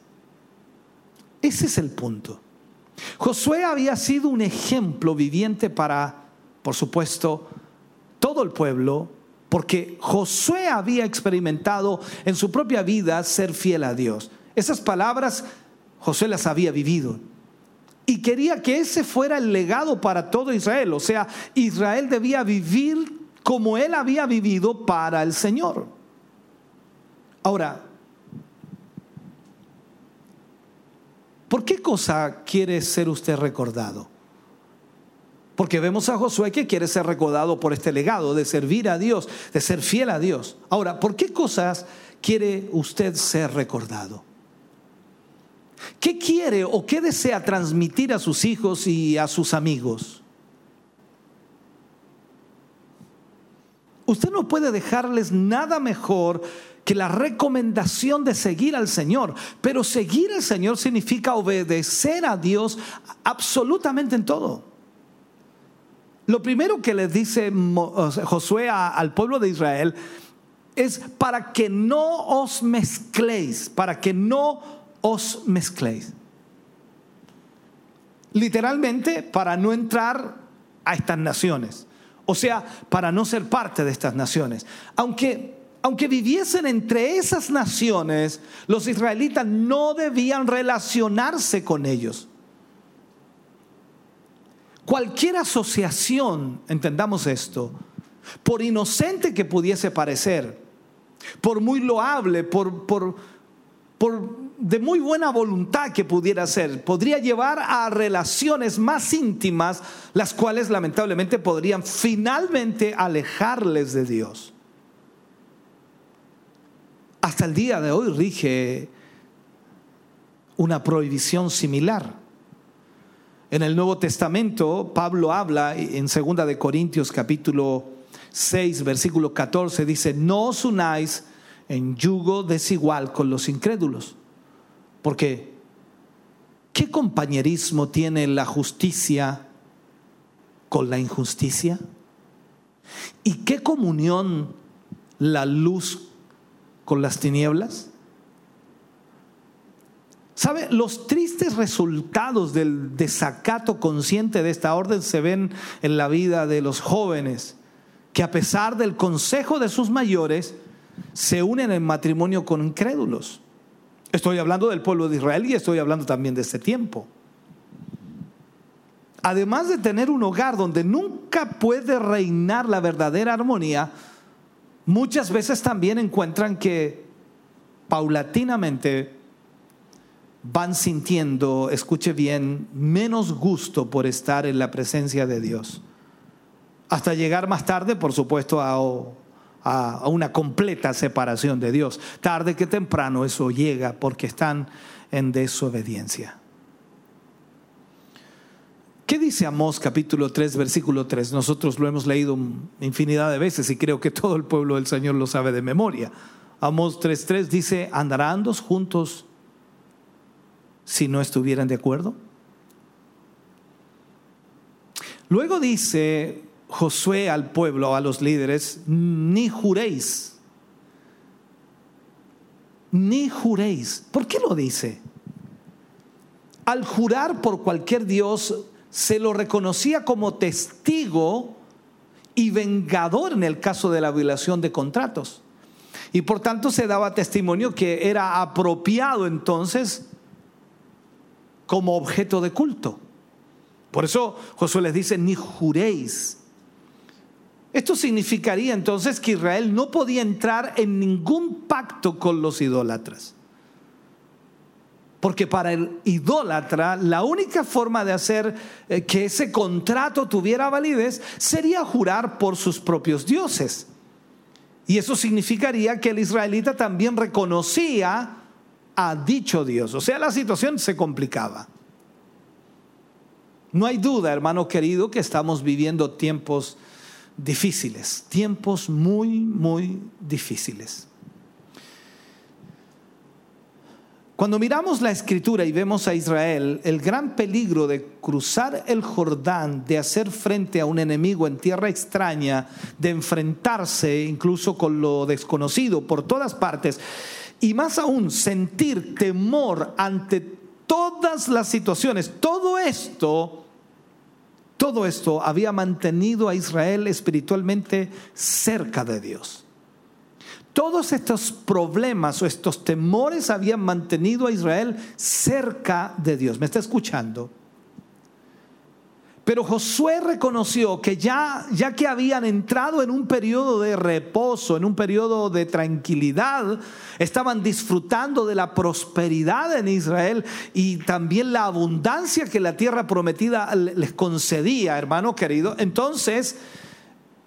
Ese es el punto. Josué había sido un ejemplo viviente para, por supuesto, todo el pueblo, porque Josué había experimentado en su propia vida ser fiel a Dios. Esas palabras Josué las había vivido. Y quería que ese fuera el legado para todo Israel. O sea, Israel debía vivir como él había vivido para el Señor. Ahora, ¿por qué cosa quiere ser usted recordado? Porque vemos a Josué que quiere ser recordado por este legado de servir a Dios, de ser fiel a Dios. Ahora, ¿por qué cosas quiere usted ser recordado? ¿Qué quiere o qué desea transmitir a sus hijos y a sus amigos? Usted no puede dejarles nada mejor que la recomendación de seguir al Señor. Pero seguir al Señor significa obedecer a Dios absolutamente en todo. Lo primero que les dice Josué al pueblo de Israel es para que no os mezcléis, para que no os mezcléis. Literalmente, para no entrar a estas naciones. O sea, para no ser parte de estas naciones. Aunque, aunque viviesen entre esas naciones, los israelitas no debían relacionarse con ellos. Cualquier asociación, entendamos esto, por inocente que pudiese parecer, por muy loable, por, de muy buena voluntad que pudiera ser, podría llevar a relaciones más íntimas, las cuales lamentablemente podrían finalmente alejarles de Dios. Hasta el día de hoy rige una prohibición similar. En el Nuevo Testamento, Pablo habla en 2 de Corintios capítulo 6, versículo 14, dice, no os unáis en yugo desigual con los incrédulos. Porque, ¿qué compañerismo tiene la justicia con la injusticia? ¿Y qué comunión la luz con las tinieblas? ¿Sabe? Los tristes resultados del desacato consciente de esta orden se ven en la vida de los jóvenes, que a pesar del consejo de sus mayores, se unen en matrimonio con incrédulos. Estoy hablando del pueblo de Israel y estoy hablando también de este tiempo. Además de tener un hogar donde nunca puede reinar la verdadera armonía, muchas veces también encuentran que paulatinamente van sintiendo, escuche bien, menos gusto por estar en la presencia de Dios. Hasta llegar más tarde, por supuesto, a, una completa separación de Dios. Tarde que temprano eso llega porque están en desobediencia. ¿Qué dice Amós capítulo 3, versículo 3? Nosotros lo hemos leído infinidad de veces y creo que todo el pueblo del Señor lo sabe de memoria. Amós 3.3 dice, andarán dos juntos si no estuvieran de acuerdo? Luego dice Josué al pueblo, a los líderes, ni juréis, ni juréis. ¿Por qué lo dice? Al jurar por cualquier Dios, se lo reconocía como testigo y vengador en el caso de la violación de contratos. Y por tanto se daba testimonio que era apropiado entonces como objeto de culto. Por eso Josué les dice, ni juréis. Esto significaría entonces que Israel no podía entrar en ningún pacto con los idólatras. Porque para el idólatra la única forma de hacer eh, que ese contrato tuviera validez sería jurar por sus propios dioses. Y eso significaría que el israelita también reconocía a dicho Dios. O sea, la situación se complicaba. No hay duda, hermano querido, que estamos viviendo tiempos difíciles, tiempos muy, muy difíciles. Cuando miramos la escritura y vemos a Israel, el gran peligro de cruzar el Jordán, de hacer frente a un enemigo en tierra extraña, de enfrentarse incluso con lo desconocido por todas partes, y más aún sentir temor ante todas las situaciones, todo esto, todo esto había mantenido a Israel espiritualmente cerca de Dios. Todos estos problemas o estos temores habían mantenido a Israel cerca de Dios. ¿Me está escuchando? Pero Josué reconoció que ya, ya que habían entrado en un periodo de reposo, en un periodo de tranquilidad, estaban disfrutando de la prosperidad en Israel y también la abundancia que la tierra prometida les concedía, hermano querido. Entonces,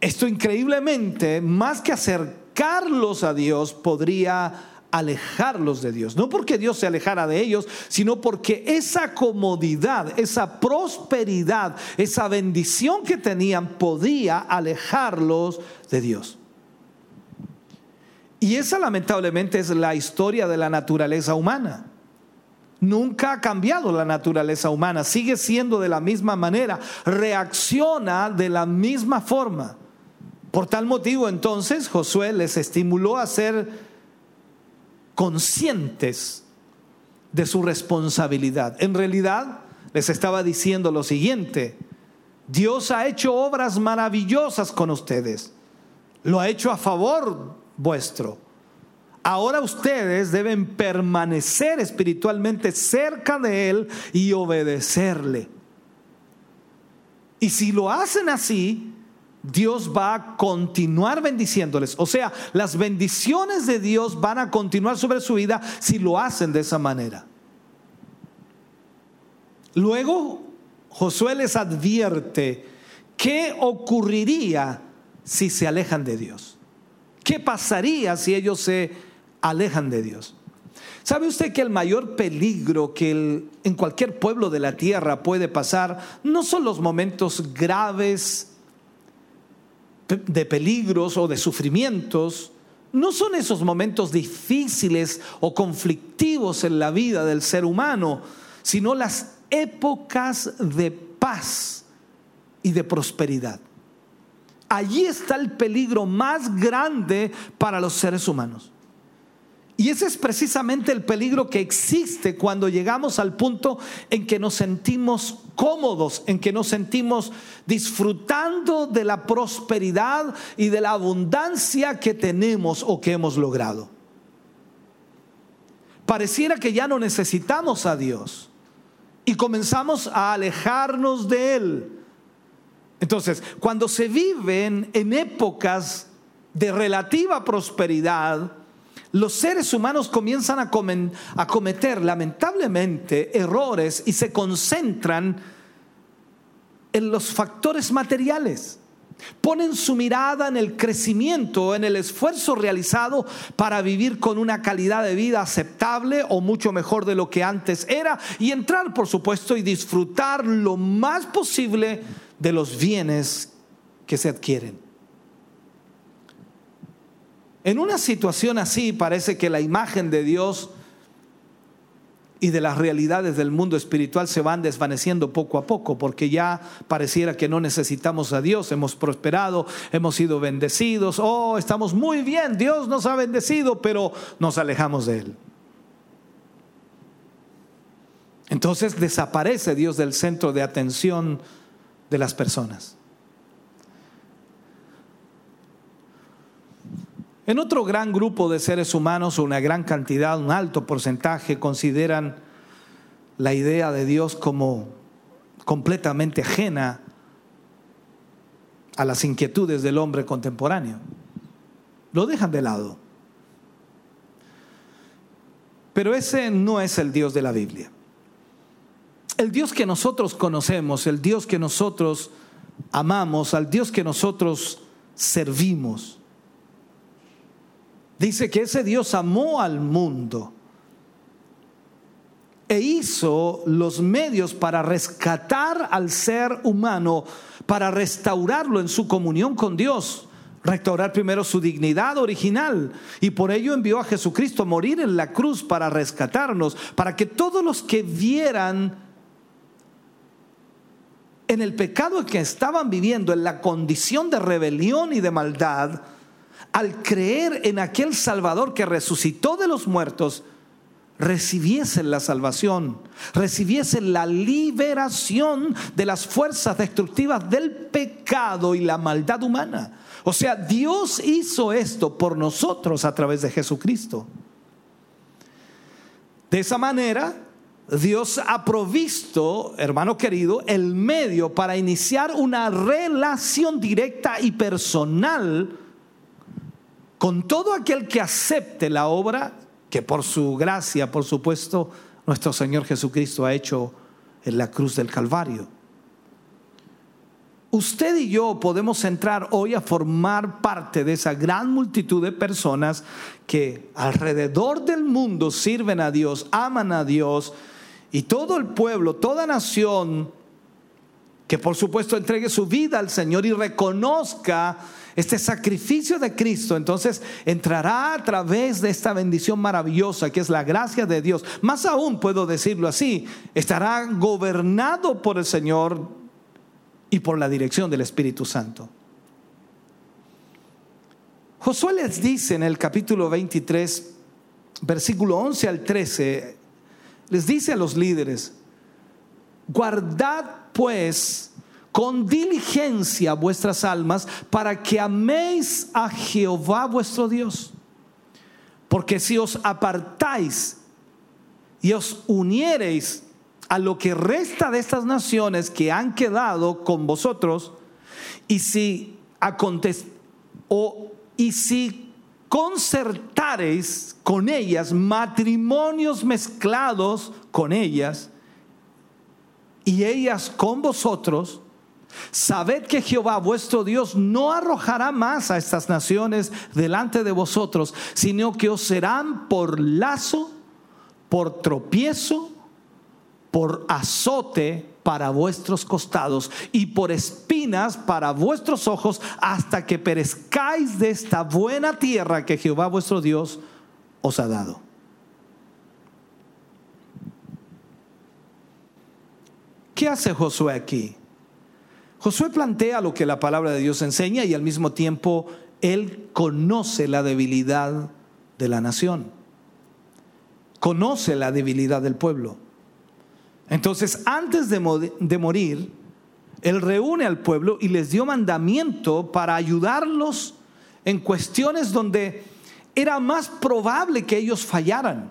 esto increíblemente, más que acercarlos a Dios podría alejarlos de Dios. No porque Dios se alejara de ellos, sino porque esa comodidad, esa prosperidad, esa bendición que tenían podía alejarlos de Dios. Y esa lamentablemente es la historia de la naturaleza humana. Nunca ha cambiado la naturaleza humana, sigue siendo de la misma manera, reacciona de la misma forma. Por tal motivo entonces Josué les estimuló a ser conscientes de su responsabilidad. En realidad les estaba diciendo lo siguiente, Dios ha hecho obras maravillosas con ustedes, lo ha hecho a favor vuestro. Ahora ustedes deben permanecer espiritualmente cerca de Él y obedecerle. Y si lo hacen así, Dios va a continuar bendiciéndoles. O sea, las bendiciones de Dios van a continuar sobre su vida si lo hacen de esa manera. Luego, Josué les advierte qué ocurriría si se alejan de Dios. ¿Qué pasaría si ellos se alejan de Dios? ¿Sabe usted que el mayor peligro que en cualquier pueblo de la tierra puede pasar no son los momentos graves, de peligros o de sufrimientos, no son esos momentos difíciles o conflictivos en la vida del ser humano, sino las épocas de paz y de prosperidad. Allí está el peligro más grande para los seres humanos. Y ese es precisamente el peligro que existe cuando llegamos al punto en que nos sentimos cómodos, en que nos sentimos disfrutando de la prosperidad y de la abundancia que tenemos o que hemos logrado. Pareciera que ya no necesitamos a Dios y comenzamos a alejarnos de Él. Entonces, cuando se viven en épocas de relativa prosperidad, los seres humanos comienzan a, cometer lamentablemente errores y se concentran en los factores materiales. Ponen su mirada en el crecimiento, en el esfuerzo realizado para vivir con una calidad de vida aceptable o mucho mejor de lo que antes era y entrar, por supuesto, y disfrutar lo más posible de los bienes que se adquieren. En una situación así parece que la imagen de Dios y de las realidades del mundo espiritual se van desvaneciendo poco a poco, porque ya pareciera que no necesitamos a Dios, hemos prosperado, hemos sido bendecidos, oh, estamos muy bien, Dios nos ha bendecido, pero nos alejamos de Él. Entonces desaparece Dios del centro de atención de las personas. En otro gran grupo de seres humanos, una gran cantidad, un alto porcentaje, consideran la idea de Dios como completamente ajena a las inquietudes del hombre contemporáneo. Lo dejan de lado. Pero ese no es el Dios de la Biblia. El Dios que nosotros conocemos, el Dios que nosotros amamos, al Dios que nosotros servimos, Dice que ese Dios amó al mundo e hizo los medios para rescatar al ser humano, para restaurarlo en su comunión con Dios, restaurar primero su dignidad original y por ello envió a Jesucristo a morir en la cruz para rescatarnos, para que todos los que vieran en el pecado que estaban viviendo, en la condición de rebelión y de maldad, al creer en aquel Salvador que resucitó de los muertos, recibiesen la salvación, recibiesen la liberación de las fuerzas destructivas del pecado y la maldad humana. O sea, Dios hizo esto por nosotros a través de Jesucristo. De esa manera, Dios ha provisto, hermano querido, el medio para iniciar una relación directa y personal con todo aquel que acepte la obra que por su gracia, por supuesto, nuestro Señor Jesucristo ha hecho en la cruz del Calvario. Usted y yo podemos entrar hoy a formar parte de esa gran multitud de personas que alrededor del mundo sirven a Dios, aman a Dios, y todo el pueblo, toda nación, que por supuesto entregue su vida al Señor y reconozca este sacrificio de Cristo, entonces entrará a través de esta bendición maravillosa que es la gracia de Dios. Más aún puedo decirlo así, estará gobernado por el Señor y por la dirección del Espíritu Santo. Josué les dice en el capítulo 23, versículo 11 al 13, les dice a los líderes, guardad pues con diligencia vuestras almas para que améis a Jehová vuestro Dios. Porque si os apartáis y os uniereis a lo que resta de estas naciones que han quedado con vosotros, y si o, y si concertareis con ellas matrimonios mezclados con ellas, y ellas con vosotros, Sabed que Jehová vuestro Dios no arrojará más a estas naciones delante de vosotros, sino que os serán por lazo, por tropiezo, por azote para vuestros costados y por espinas para vuestros ojos hasta que perezcáis de esta buena tierra que Jehová vuestro Dios os ha dado. ¿Qué hace Josué aquí? Josué plantea lo que la palabra de Dios enseña y al mismo tiempo él conoce la debilidad de la nación, conoce la debilidad del pueblo. Entonces, antes de, morir, él reúne al pueblo y les dio mandamiento para ayudarlos en cuestiones donde era más probable que ellos fallaran.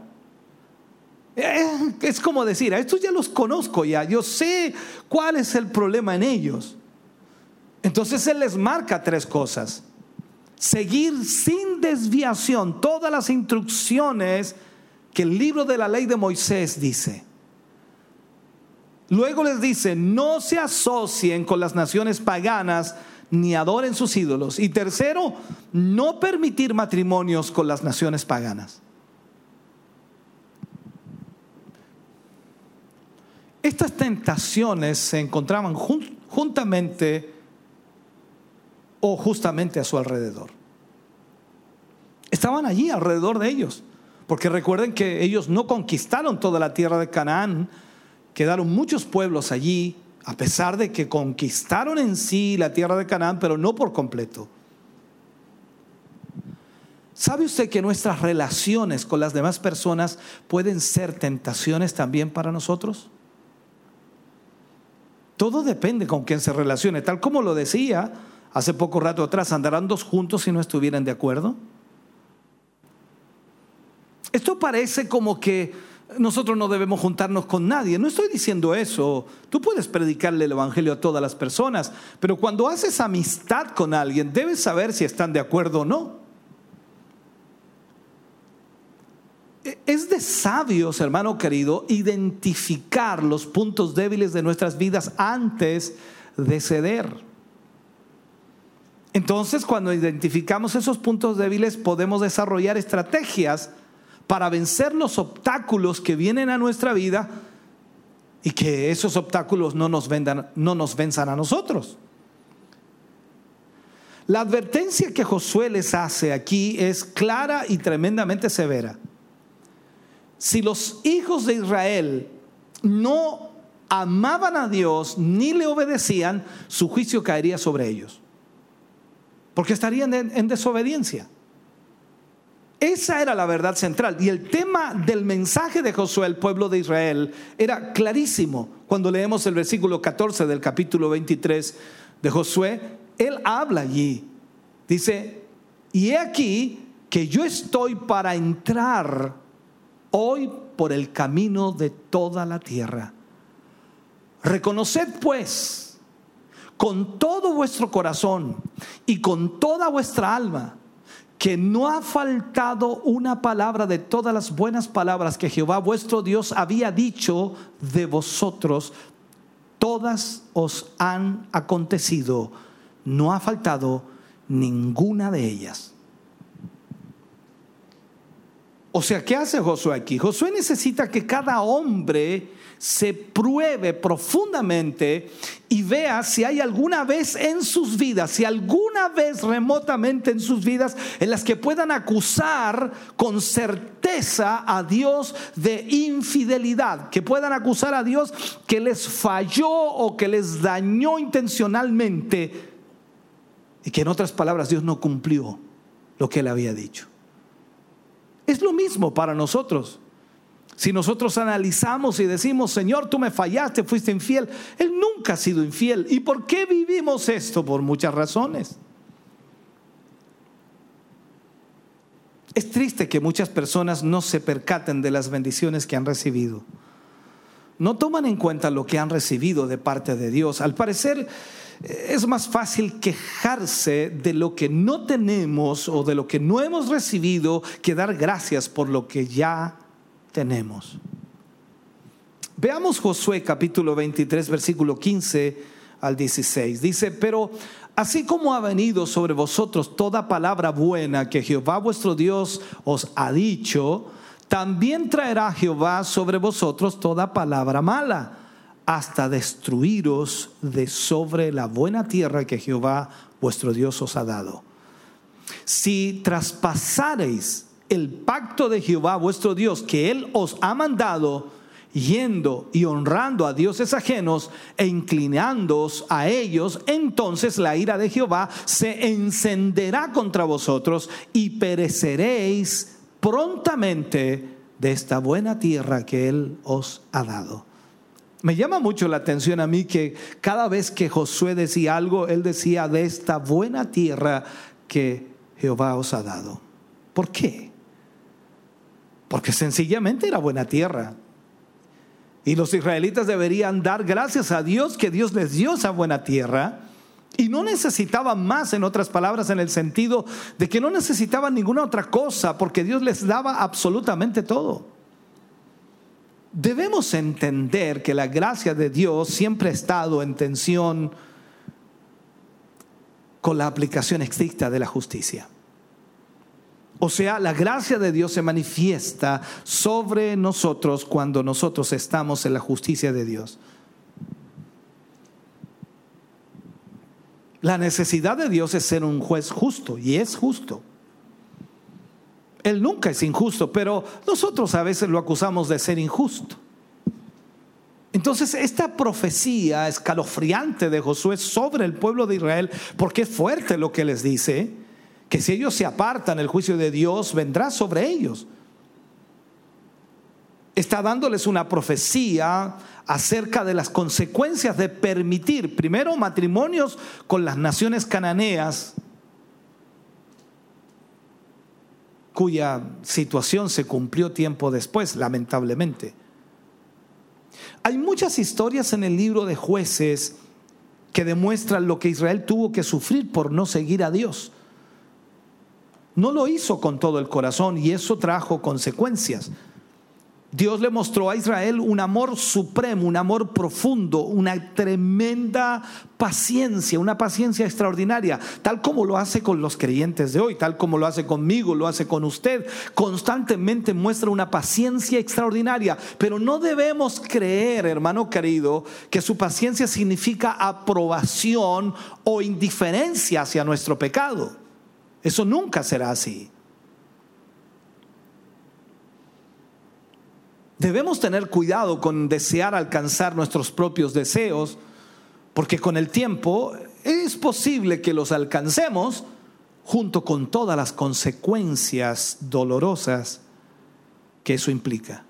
Eh, es como decir, a estos ya los conozco ya, yo sé cuál es el problema en ellos. Entonces Él les marca tres cosas. Seguir sin desviación todas las instrucciones que el libro de la ley de Moisés dice. Luego les dice, no se asocien con las naciones paganas ni adoren sus ídolos. Y tercero, no permitir matrimonios con las naciones paganas. Estas tentaciones se encontraban juntamente o justamente a su alrededor. Estaban allí alrededor de ellos, porque recuerden que ellos no conquistaron toda la tierra de Canaán, quedaron muchos pueblos allí, a pesar de que conquistaron en sí la tierra de Canaán, pero no por completo. ¿Sabe usted que nuestras relaciones con las demás personas pueden ser tentaciones también para nosotros? Todo depende con quién se relacione. Tal como lo decía hace poco rato atrás, ¿andarán dos juntos si no estuvieran de acuerdo? Esto parece como que nosotros no debemos juntarnos con nadie. No estoy diciendo eso. Tú puedes predicarle el Evangelio a todas las personas, pero cuando haces amistad con alguien, debes saber si están de acuerdo o no. Es de sabios, hermano querido, identificar los puntos débiles de nuestras vidas antes de ceder. Entonces, cuando identificamos esos puntos débiles, podemos desarrollar estrategias para vencer los obstáculos que vienen a nuestra vida y que esos obstáculos no nos, vendan, no nos venzan a nosotros. La advertencia que Josué les hace aquí es clara y tremendamente severa. Si los hijos de Israel no amaban a Dios ni le obedecían, su juicio caería sobre ellos. Porque estarían en, desobediencia. Esa era la verdad central. Y el tema del mensaje de Josué al pueblo de Israel era clarísimo. Cuando leemos el versículo 14 del capítulo 23 de Josué, él habla allí. Dice, y he aquí que yo estoy para entrar hoy por el camino de toda la tierra. Reconoced pues con todo vuestro corazón y con toda vuestra alma que no ha faltado una palabra de todas las buenas palabras que Jehová vuestro Dios había dicho de vosotros, todas os han acontecido, no ha faltado ninguna de ellas. O sea, ¿qué hace Josué aquí? Josué necesita que cada hombre se pruebe profundamente y vea si hay alguna vez en sus vidas, si alguna vez remotamente en sus vidas, en las que puedan acusar con certeza a Dios de infidelidad, que puedan acusar a Dios que les falló o que les dañó intencionalmente y que en otras palabras Dios no cumplió lo que él había dicho. Es lo mismo para nosotros. Si nosotros analizamos y decimos, Señor, tú me fallaste, fuiste infiel, Él nunca ha sido infiel. ¿Y por qué vivimos esto? Por muchas razones. Es triste que muchas personas no se percaten de las bendiciones que han recibido. No toman en cuenta lo que han recibido de parte de Dios. Al parecer es más fácil quejarse de lo que no tenemos o de lo que no hemos recibido que dar gracias por lo que ya tenemos. Veamos Josué capítulo 23, versículo 15 al 16. Dice, pero así como ha venido sobre vosotros toda palabra buena que Jehová vuestro Dios os ha dicho, también traerá Jehová sobre vosotros toda palabra mala, hasta destruiros de sobre la buena tierra que Jehová vuestro Dios os ha dado. Si traspasareis el pacto de Jehová vuestro Dios que Él os ha mandado, yendo y honrando a dioses ajenos e inclinándoos a ellos, entonces la ira de Jehová se encenderá contra vosotros y pereceréis prontamente de esta buena tierra que Él os ha dado. Me llama mucho la atención a mí que cada vez que Josué decía algo, él decía de esta buena tierra que Jehová os ha dado. ¿Por qué? Porque sencillamente era buena tierra. Y los israelitas deberían dar gracias a Dios que Dios les dio esa buena tierra. Y no necesitaban más, en otras palabras, en el sentido de que no necesitaban ninguna otra cosa, porque Dios les daba absolutamente todo. Debemos entender que la gracia de Dios siempre ha estado en tensión con la aplicación estricta de la justicia. O sea, la gracia de Dios se manifiesta sobre nosotros cuando nosotros estamos en la justicia de Dios. La necesidad de Dios es ser un juez justo y es justo. Él nunca es injusto, pero nosotros a veces lo acusamos de ser injusto. Entonces, esta profecía escalofriante de Josué sobre el pueblo de Israel, porque es fuerte lo que les dice, que si ellos se apartan, el juicio de Dios vendrá sobre ellos. Está dándoles una profecía acerca de las consecuencias de permitir, primero, matrimonios con las naciones cananeas, cuya situación se cumplió tiempo después, lamentablemente. Hay muchas historias en el libro de jueces que demuestran lo que Israel tuvo que sufrir por no seguir a Dios. No lo hizo con todo el corazón y eso trajo consecuencias. Dios le mostró a Israel un amor supremo, un amor profundo, una tremenda paciencia, una paciencia extraordinaria, tal como lo hace con los creyentes de hoy, tal como lo hace conmigo, lo hace con usted. Constantemente muestra una paciencia extraordinaria, pero no debemos creer, hermano querido, que su paciencia significa aprobación o indiferencia hacia nuestro pecado. Eso nunca será así. Debemos tener cuidado con desear alcanzar nuestros propios deseos, porque con el tiempo es posible que los alcancemos junto con todas las consecuencias dolorosas que eso implica.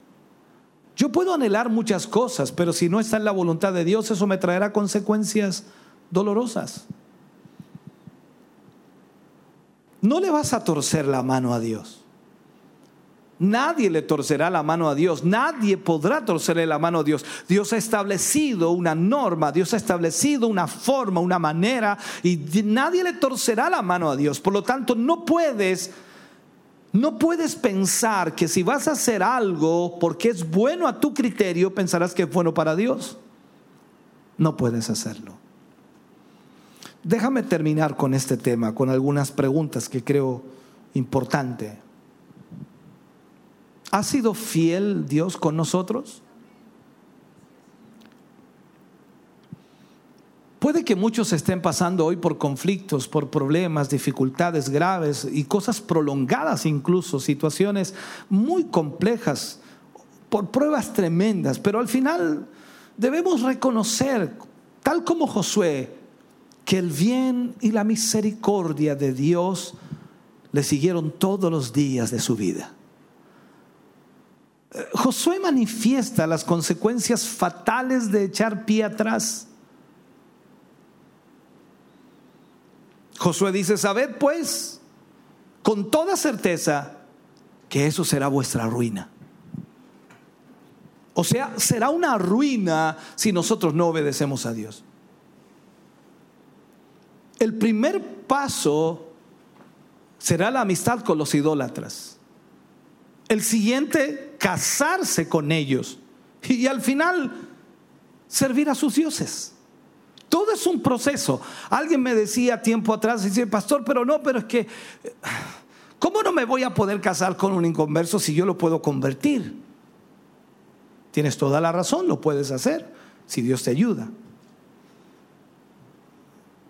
Yo puedo anhelar muchas cosas, pero si no está en la voluntad de Dios, eso me traerá consecuencias dolorosas. No le vas a torcer la mano a Dios. Nadie le torcerá la mano a Dios, nadie podrá torcerle la mano a Dios. Dios ha establecido una norma, Dios ha establecido una forma, una manera, y nadie le torcerá la mano a Dios. Por lo tanto, no puedes, no puedes pensar que si vas a hacer algo porque es bueno a tu criterio, pensarás que es bueno para Dios. No puedes hacerlo. Déjame terminar con este tema, con algunas preguntas que creo importante. ¿Ha sido fiel Dios con nosotros? Puede que muchos estén pasando hoy por conflictos, por problemas, dificultades graves y cosas prolongadas incluso, situaciones muy complejas, por pruebas tremendas, pero al final debemos reconocer, tal como Josué, que el bien y la misericordia de Dios le siguieron todos los días de su vida. Josué manifiesta las consecuencias fatales de echar pie atrás. Josué dice, sabed pues con toda certeza que eso será vuestra ruina. O sea, será una ruina si nosotros no obedecemos a Dios. El primer paso será la amistad con los idólatras. El siguiente, casarse con ellos. Y al final, servir a sus dioses. Todo es un proceso. Alguien me decía tiempo atrás, dice, pastor, pero no, pero es que, ¿cómo no me voy a poder casar con un inconverso si yo lo puedo convertir? Tienes toda la razón, lo puedes hacer, si Dios te ayuda.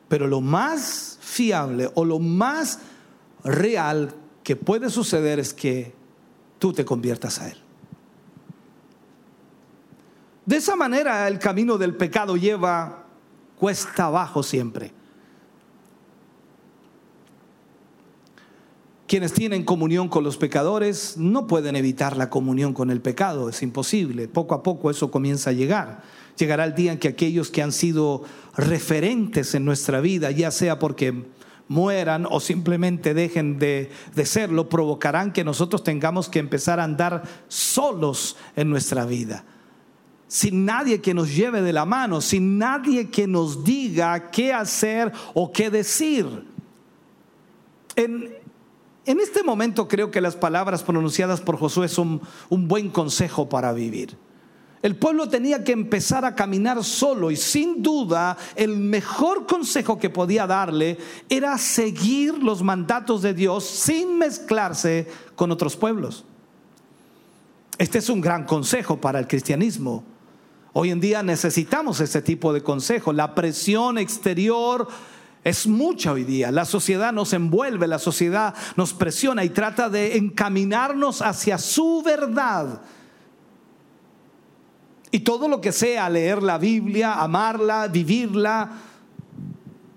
Pero lo más fiable o lo más real que puede suceder es que tú te conviertas a Él. De esa manera el camino del pecado lleva cuesta abajo siempre. Quienes tienen comunión con los pecadores no pueden evitar la comunión con el pecado, es imposible. Poco a poco eso comienza a llegar. Llegará el día en que aquellos que han sido referentes en nuestra vida, ya sea porque mueran o simplemente dejen de, de, serlo, provocarán que nosotros tengamos que empezar a andar solos en nuestra vida. Sin nadie que nos lleve de la mano, sin nadie que nos diga qué hacer o qué decir. En, en este momento creo que las palabras pronunciadas por Josué son un buen consejo para vivir. El pueblo tenía que empezar a caminar solo y sin duda el mejor consejo que podía darle era seguir los mandatos de Dios sin mezclarse con otros pueblos. Este es un gran consejo para el cristianismo. Hoy en día necesitamos ese tipo de consejo. La presión exterior es mucha hoy día. La sociedad nos envuelve, la sociedad nos presiona y trata de encaminarnos hacia su verdad y todo lo que sea leer la Biblia, amarla, vivirla,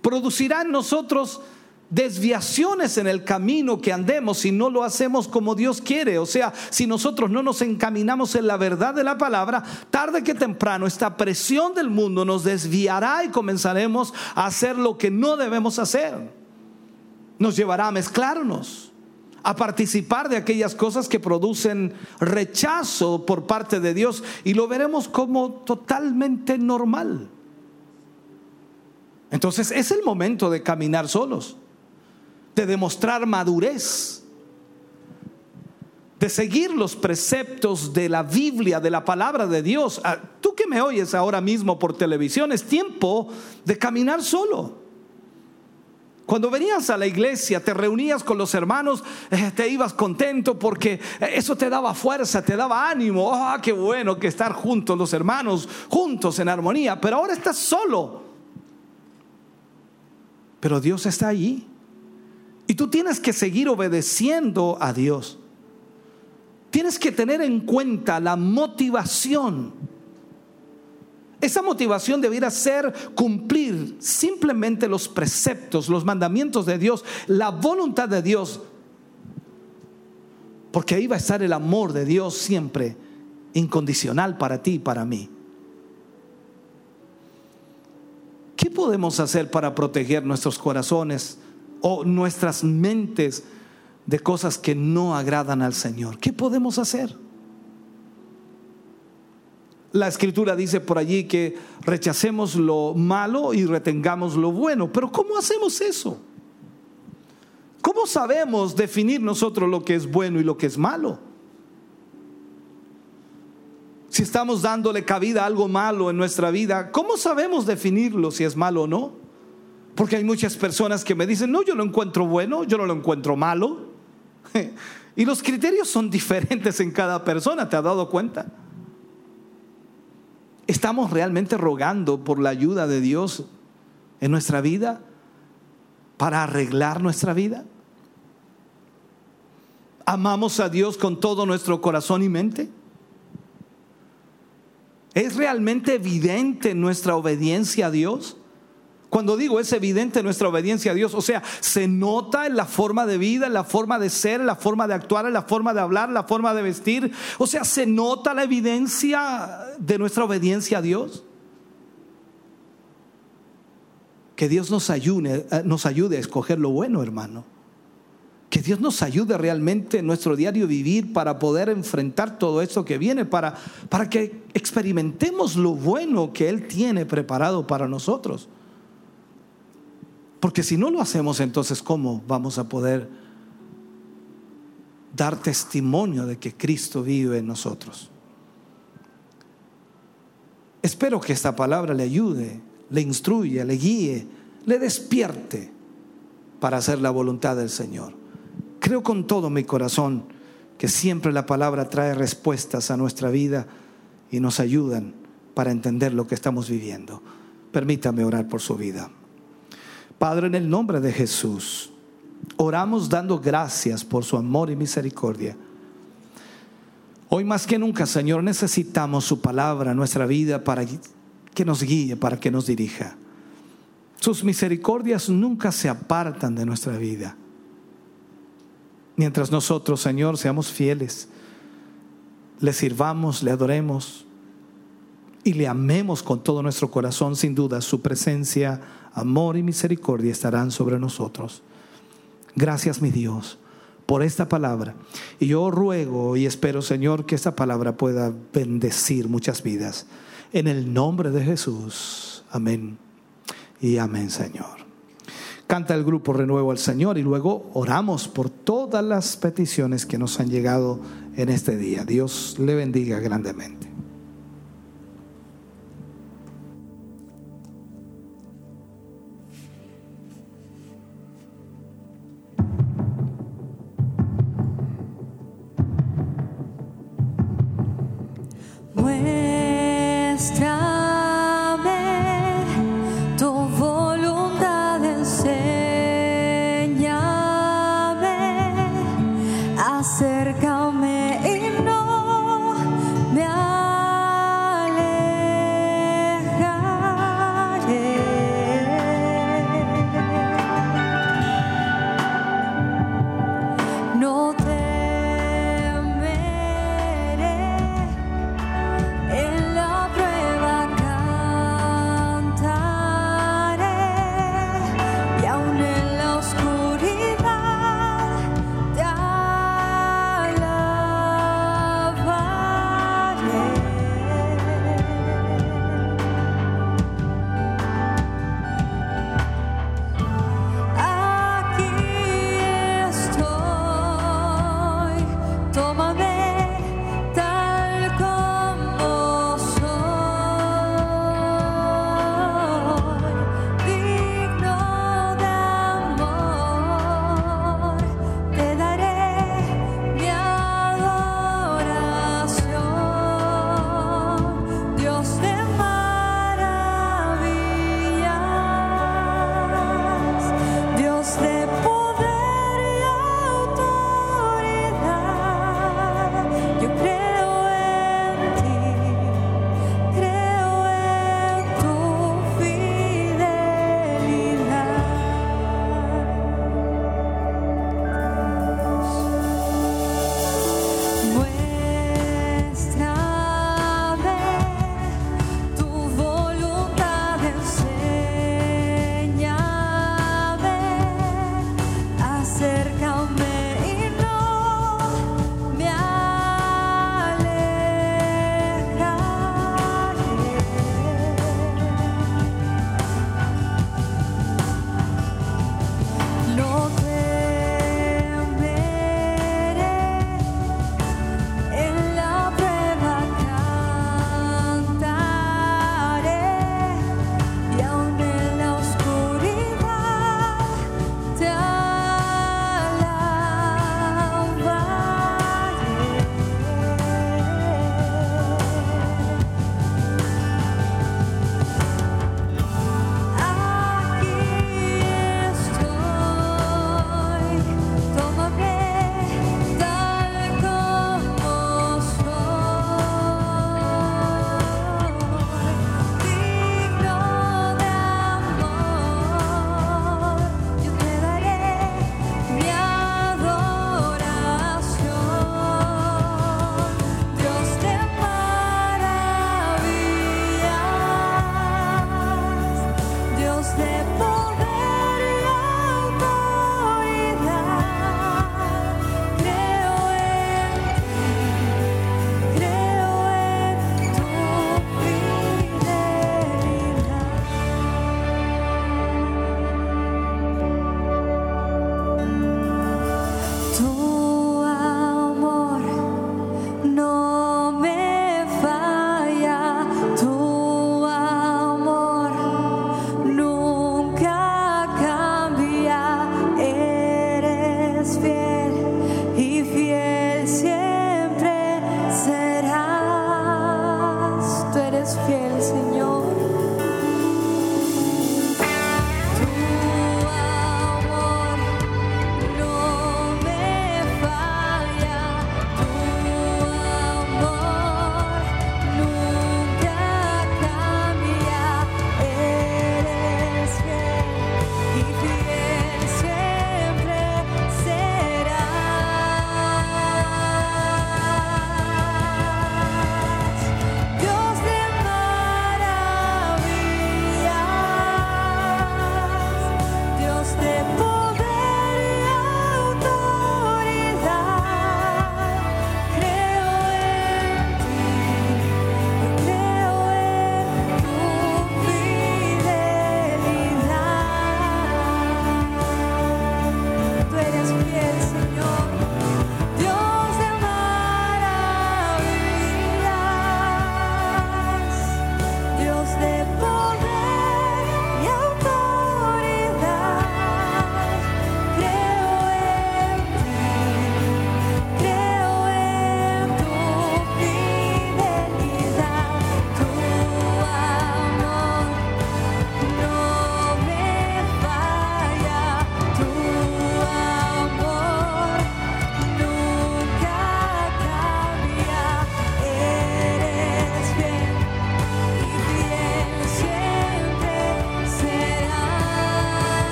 producirá en nosotros desviaciones en el camino que andemos si no lo hacemos como Dios quiere. O sea, si nosotros no nos encaminamos en la verdad de la palabra, tarde que temprano esta presión del mundo nos desviará y comenzaremos a hacer lo que no debemos hacer. Nos llevará a mezclarnos a participar de aquellas cosas que producen rechazo por parte de Dios y lo veremos como totalmente normal. Entonces es el momento de caminar solos, de demostrar madurez, de seguir los preceptos de la Biblia, de la palabra de Dios. Ah, tú que me oyes ahora mismo por televisión, es tiempo de caminar solo. Cuando venías a la iglesia, te reunías con los hermanos, eh, te ibas contento porque eso te daba fuerza, te daba ánimo. Ah, qué bueno que estar juntos los hermanos, juntos en armonía. Pero ahora estás solo. Pero Dios está allí. Y tú tienes que seguir obedeciendo a Dios tienes que tener en cuenta la motivación. Esa motivación debiera ser cumplir simplemente los preceptos, los mandamientos de Dios, la voluntad de Dios. Porque ahí va a estar el amor de Dios siempre incondicional para ti y para mí. ¿Qué podemos hacer para proteger nuestros corazones o nuestras mentes? de cosas que no agradan al Señor. ¿Qué podemos hacer? La escritura dice por allí que rechacemos lo malo y retengamos lo bueno. Pero ¿cómo hacemos eso? ¿Cómo sabemos definir nosotros lo que es bueno y lo que es malo? Si estamos dándole cabida a algo malo en nuestra vida, ¿cómo sabemos definirlo si es malo o no? Porque hay muchas personas que me dicen, no, yo lo encuentro bueno, yo no lo encuentro malo. [laughs] Y los criterios son [laughs] diferentes en cada persona, ¿te has dado cuenta? ¿Estamos realmente rogando por la ayuda de Dios en nuestra vida para arreglar nuestra vida? ¿Amamos a Dios con todo nuestro corazón y mente? ¿Es realmente evidente nuestra obediencia a Dios? Cuando digo es evidente nuestra obediencia a Dios, o sea, se nota en la forma de vida, en la forma de ser, en la forma de actuar, en la forma de hablar, en la forma de vestir. O sea, se nota la evidencia de nuestra obediencia a Dios. Que Dios nos ayude, eh, nos ayude a escoger lo bueno, hermano. Que Dios nos ayude realmente en nuestro diario vivir para poder enfrentar todo esto que viene, para, para que experimentemos lo bueno que Él tiene preparado para nosotros. Porque si no lo hacemos, entonces ¿cómo vamos a poder dar testimonio de que Cristo vive en nosotros? Espero que esta palabra le ayude, le instruya, le guíe, le despierte para hacer la voluntad del Señor. Creo con todo mi corazón que siempre la palabra trae respuestas a nuestra vida y nos ayudan para entender lo que estamos viviendo. Permítame orar por su vida. Padre, en el nombre de Jesús, oramos dando gracias por su amor y misericordia. Hoy más que nunca, Señor, necesitamos su palabra en nuestra vida para que nos guíe, para que nos dirija. Sus misericordias nunca se apartan de nuestra vida. Mientras nosotros, Señor, seamos fieles, le sirvamos, le adoremos y le amemos con todo nuestro corazón, sin duda su presencia amor y misericordia estarán sobre nosotros. Gracias, mi Dios, por esta palabra. Y yo ruego y espero, Señor, que esta palabra pueda bendecir muchas vidas. En el nombre de Jesús. Amén. Y amén, Señor. Canta el grupo Renuevo al Señor y luego oramos por todas las peticiones que nos han llegado en este día. Dios le bendiga grandemente.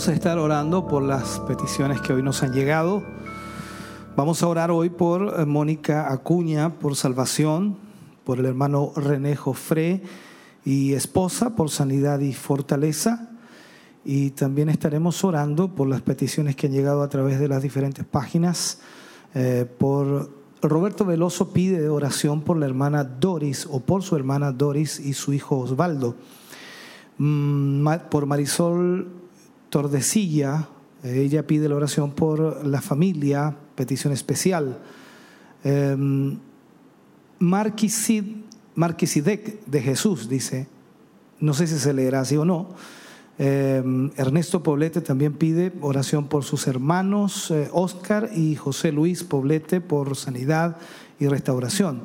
Vamos a estar orando por las peticiones que hoy nos han llegado. Vamos a orar hoy por eh, Mónica Acuña, por salvación, por el hermano René Jofré y esposa, por sanidad y fortaleza. Y también estaremos orando por las peticiones que han llegado a través de las diferentes páginas. Eh, por Roberto Veloso pide oración por la hermana Doris o por su hermana Doris y su hijo Osvaldo. Mm, por Marisol Tordesilla, eh, ella pide la oración por la familia, petición especial. Eh, Marquisid- Marquisidec de Jesús dice, no sé si se leerá así o no. Eh, Ernesto Poblete también pide oración por sus hermanos eh, Oscar y José Luis Poblete por sanidad y restauración.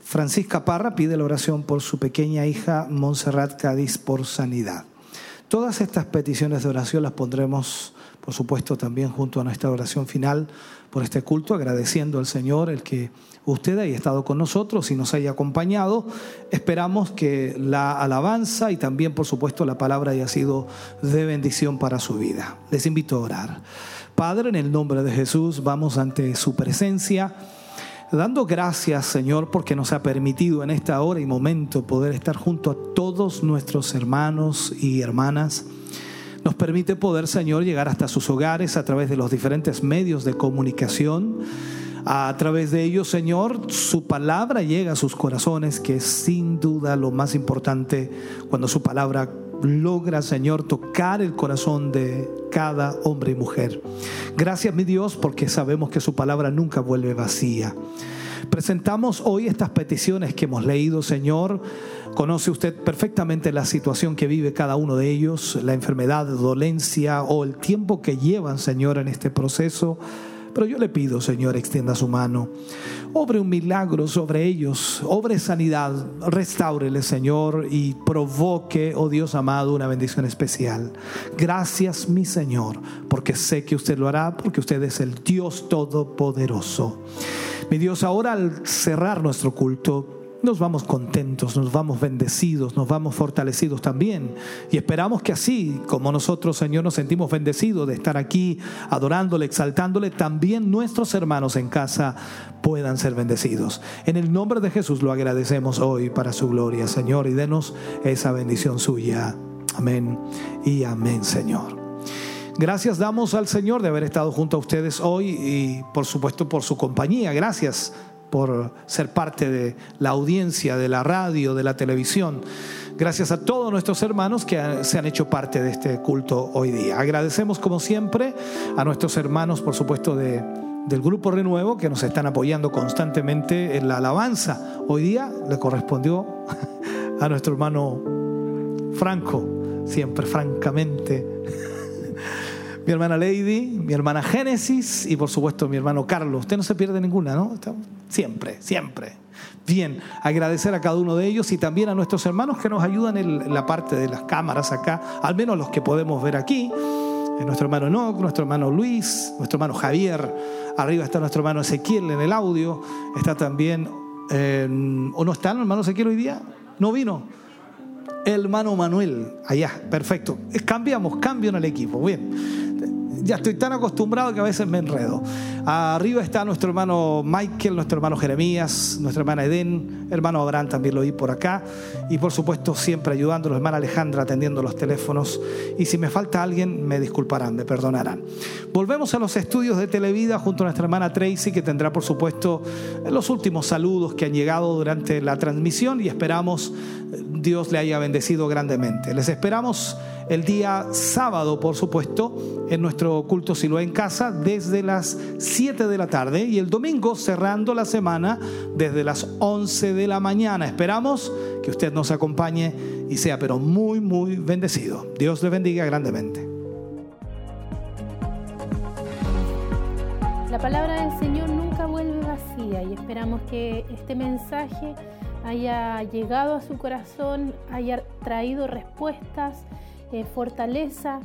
Francisca Parra pide la oración por su pequeña hija Montserrat Cádiz por sanidad. Todas estas peticiones de oración las pondremos, por supuesto, también junto a nuestra oración final por este culto, agradeciendo al Señor el que usted haya estado con nosotros y nos haya acompañado. Esperamos que la alabanza y también, por supuesto, la palabra haya sido de bendición para su vida. Les invito a orar. Padre, en el nombre de Jesús, vamos ante su presencia. Dando gracias, Señor, porque nos ha permitido en esta hora y momento poder estar junto a todos nuestros hermanos y hermanas. Nos permite poder, Señor, llegar hasta sus hogares a través de los diferentes medios de comunicación. A través de ellos, Señor, su palabra llega a sus corazones, que es sin duda lo más importante cuando su palabra logra, Señor, tocar el corazón de cada hombre y mujer. Gracias, mi Dios, porque sabemos que su palabra nunca vuelve vacía. Presentamos hoy estas peticiones que hemos leído, Señor. Conoce usted perfectamente la situación que vive cada uno de ellos, la enfermedad, dolencia o el tiempo que llevan, Señor, en este proceso. Pero yo le pido, Señor, extienda su mano. Obre un milagro sobre ellos. Obre sanidad. Restáurele, Señor, y provoque, oh Dios amado, una bendición especial. Gracias, mi Señor, porque sé que usted lo hará, porque usted es el Dios Todopoderoso. Mi Dios, ahora al cerrar nuestro culto, nos vamos contentos, nos vamos bendecidos, nos vamos fortalecidos también. Y esperamos que así como nosotros, Señor, nos sentimos bendecidos de estar aquí adorándole, exaltándole, también nuestros hermanos en casa puedan ser bendecidos. En el nombre de Jesús lo agradecemos hoy para su gloria, Señor, y denos esa bendición suya. Amén y amén, Señor. Gracias damos al Señor de haber estado junto a ustedes hoy y por supuesto por su compañía. Gracias por ser parte de la audiencia, de la radio, de la televisión. Gracias a todos nuestros hermanos que se han hecho parte de este culto hoy día. Agradecemos como siempre a nuestros hermanos, por supuesto, de, del Grupo Renuevo que nos están apoyando constantemente en la alabanza. Hoy día le correspondió [laughs] a nuestro hermano Franco, siempre francamente [laughs] mi hermana Lady, mi hermana Génesis y por supuesto mi hermano Carlos. Usted no se pierde ninguna, ¿no? Siempre, siempre. Bien, agradecer a cada uno de ellos y también a nuestros hermanos que nos ayudan en la parte de las cámaras acá, al menos los que podemos ver aquí. Nuestro hermano Enoch, nuestro hermano Luis, nuestro hermano Javier. Arriba está nuestro hermano Ezequiel en el audio. Está también Eh, ¿O no está el hermano Ezequiel hoy día? ¿No vino? Hermano Manuel, allá, perfecto. Cambiamos, cambio en el equipo. Bien ya estoy tan acostumbrado que a veces me enredo. Arriba está nuestro hermano Michael, nuestro hermano Jeremías, nuestra hermana Eden, hermano Abraham también lo vi por acá. Y por supuesto siempre ayudando, hermana Alejandra atendiendo los teléfonos. Y si me falta alguien, me disculparán, me perdonarán. Volvemos a los estudios de Televida junto a nuestra hermana Tracy, que tendrá por supuesto los últimos saludos que han llegado durante la transmisión y esperamos Dios le haya bendecido grandemente. Les esperamos el día sábado, por supuesto, en nuestro culto Siloé en casa desde las 7 de la tarde y el domingo cerrando la semana desde las 11 de la mañana. Esperamos que usted nos acompañe y sea pero muy, muy bendecido. Dios le bendiga grandemente. La palabra del Señor nunca vuelve vacía y esperamos que este mensaje haya llegado a su corazón, haya traído respuestas eh, fortaleza,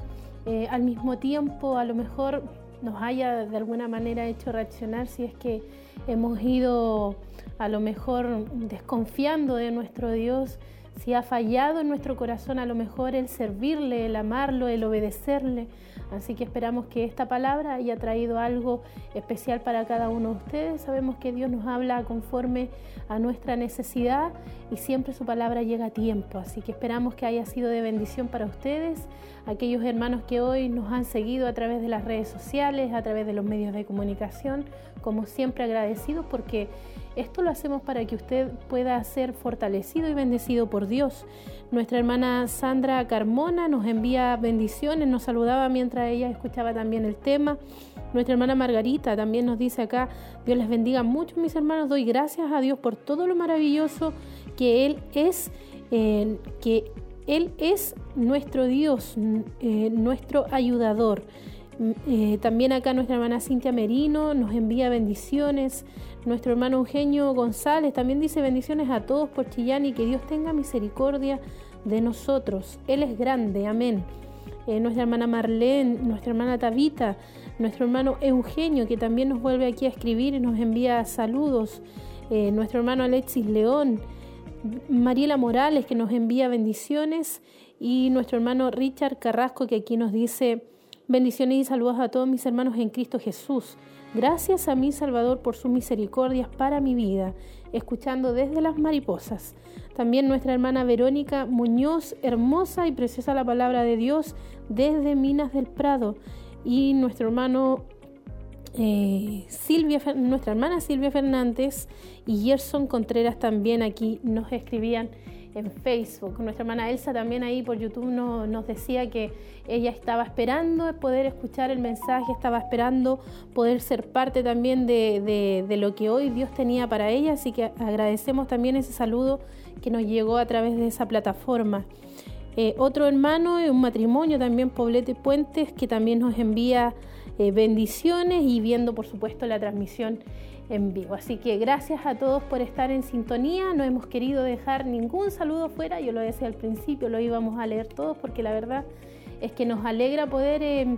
eh, al mismo tiempo a lo mejor nos haya de alguna manera hecho reaccionar si es que hemos ido a lo mejor desconfiando de nuestro Dios, si ha fallado en nuestro corazón a lo mejor el servirle, el amarlo, el obedecerle. Así que esperamos que esta palabra haya traído algo especial para cada uno de ustedes. Sabemos que Dios nos habla conforme a nuestra necesidad y siempre su palabra llega a tiempo. Así que esperamos que haya sido de bendición para ustedes, aquellos hermanos que hoy nos han seguido a través de las redes sociales, a través de los medios de comunicación, como siempre agradecidos porque esto lo hacemos para que usted pueda ser fortalecido y bendecido por Dios. Nuestra hermana Sandra Carmona nos envía bendiciones, nos saludaba mientras ella escuchaba también el tema. Nuestra hermana Margarita también nos dice acá, Dios les bendiga mucho mis hermanos, doy gracias a Dios por todo lo maravilloso que Él es, eh, que Él es nuestro Dios, eh, nuestro ayudador. Eh, también acá nuestra hermana Cintia Merino nos envía bendiciones. Nuestro hermano Eugenio González también dice bendiciones a todos por Chillán y que Dios tenga misericordia de nosotros. Él es grande, amén. Eh, nuestra hermana Marlene, nuestra hermana Tabita, nuestro hermano Eugenio que también nos vuelve aquí a escribir y nos envía saludos. Eh, nuestro hermano Alexis León, Mariela Morales que nos envía bendiciones y nuestro hermano Richard Carrasco que aquí nos dice Bendiciones y saludos a todos mis hermanos en Cristo Jesús. Gracias a mi Salvador por sus misericordias para mi vida, escuchando desde las mariposas. También nuestra hermana Verónica Muñoz, hermosa y preciosa la palabra de Dios desde Minas del Prado. Y nuestro hermano eh, Silvia, nuestra hermana Silvia Fernández y Gerson Contreras también aquí nos escribían en Facebook. Nuestra hermana Elsa también ahí por YouTube nos decía que ella estaba esperando poder escuchar el mensaje, estaba esperando poder ser parte también de, lo que hoy Dios tenía para ella, así que agradecemos también ese saludo que nos llegó a través de esa plataforma. Eh, otro hermano, un matrimonio también, Poblete Puentes, que también nos envía eh, bendiciones y viendo por supuesto la transmisión en vivo. Así que gracias a todos por estar en sintonía. No hemos querido dejar ningún saludo fuera. Yo lo decía al principio, lo íbamos a leer todos porque la verdad es que nos alegra poder eh,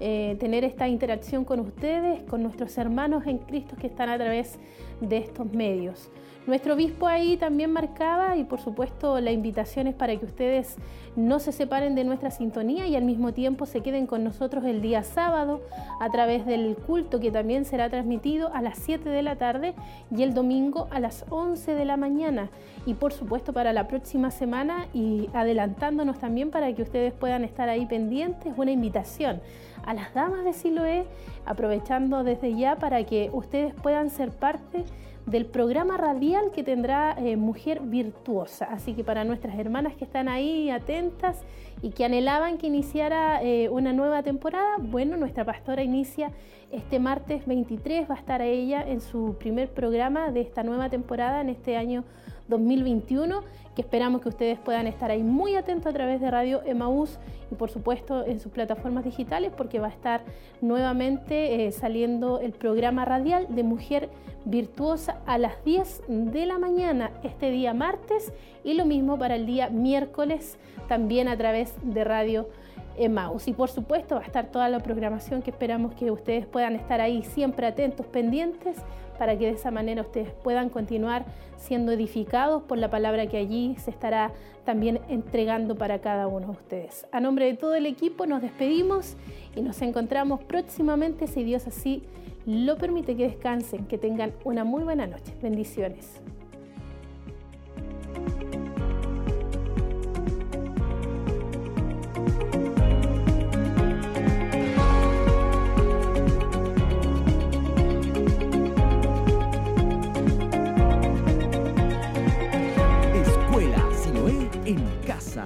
eh, tener esta interacción con ustedes, con nuestros hermanos en Cristo que están a través de estos medios. Nuestro obispo ahí también marcaba y por supuesto la invitación es para que ustedes no se separen de nuestra sintonía y al mismo tiempo se queden con nosotros el día sábado a través del culto que también será transmitido a las 7 de la tarde y el domingo a las 11 de la mañana. Y por supuesto para la próxima semana y adelantándonos también para que ustedes puedan estar ahí pendientes, una invitación a las damas de Siloé, aprovechando desde ya para que ustedes puedan ser parte del programa radial que tendrá eh, Mujer Virtuosa. Así que para nuestras hermanas que están ahí atentas y que anhelaban que iniciara eh, una nueva temporada, bueno, nuestra pastora inicia este martes 23, va a estar ella en su primer programa de esta nueva temporada en este año 2021, que esperamos que ustedes puedan estar ahí muy atentos a través de Radio Emaús y por supuesto en sus plataformas digitales porque va a estar nuevamente eh, saliendo el programa radial de Mujer Virtuosa a las 10 de la mañana este día martes y lo mismo para el día miércoles también a través de Radio Emmaus. Y por supuesto va a estar toda la programación que esperamos que ustedes puedan estar ahí siempre atentos, pendientes, para que de esa manera ustedes puedan continuar siendo edificados por la palabra que allí se estará también entregando para cada uno de ustedes. A nombre de todo el equipo nos despedimos y nos encontramos próximamente si Dios así lo permite que descansen, que tengan una muy buena noche. Bendiciones.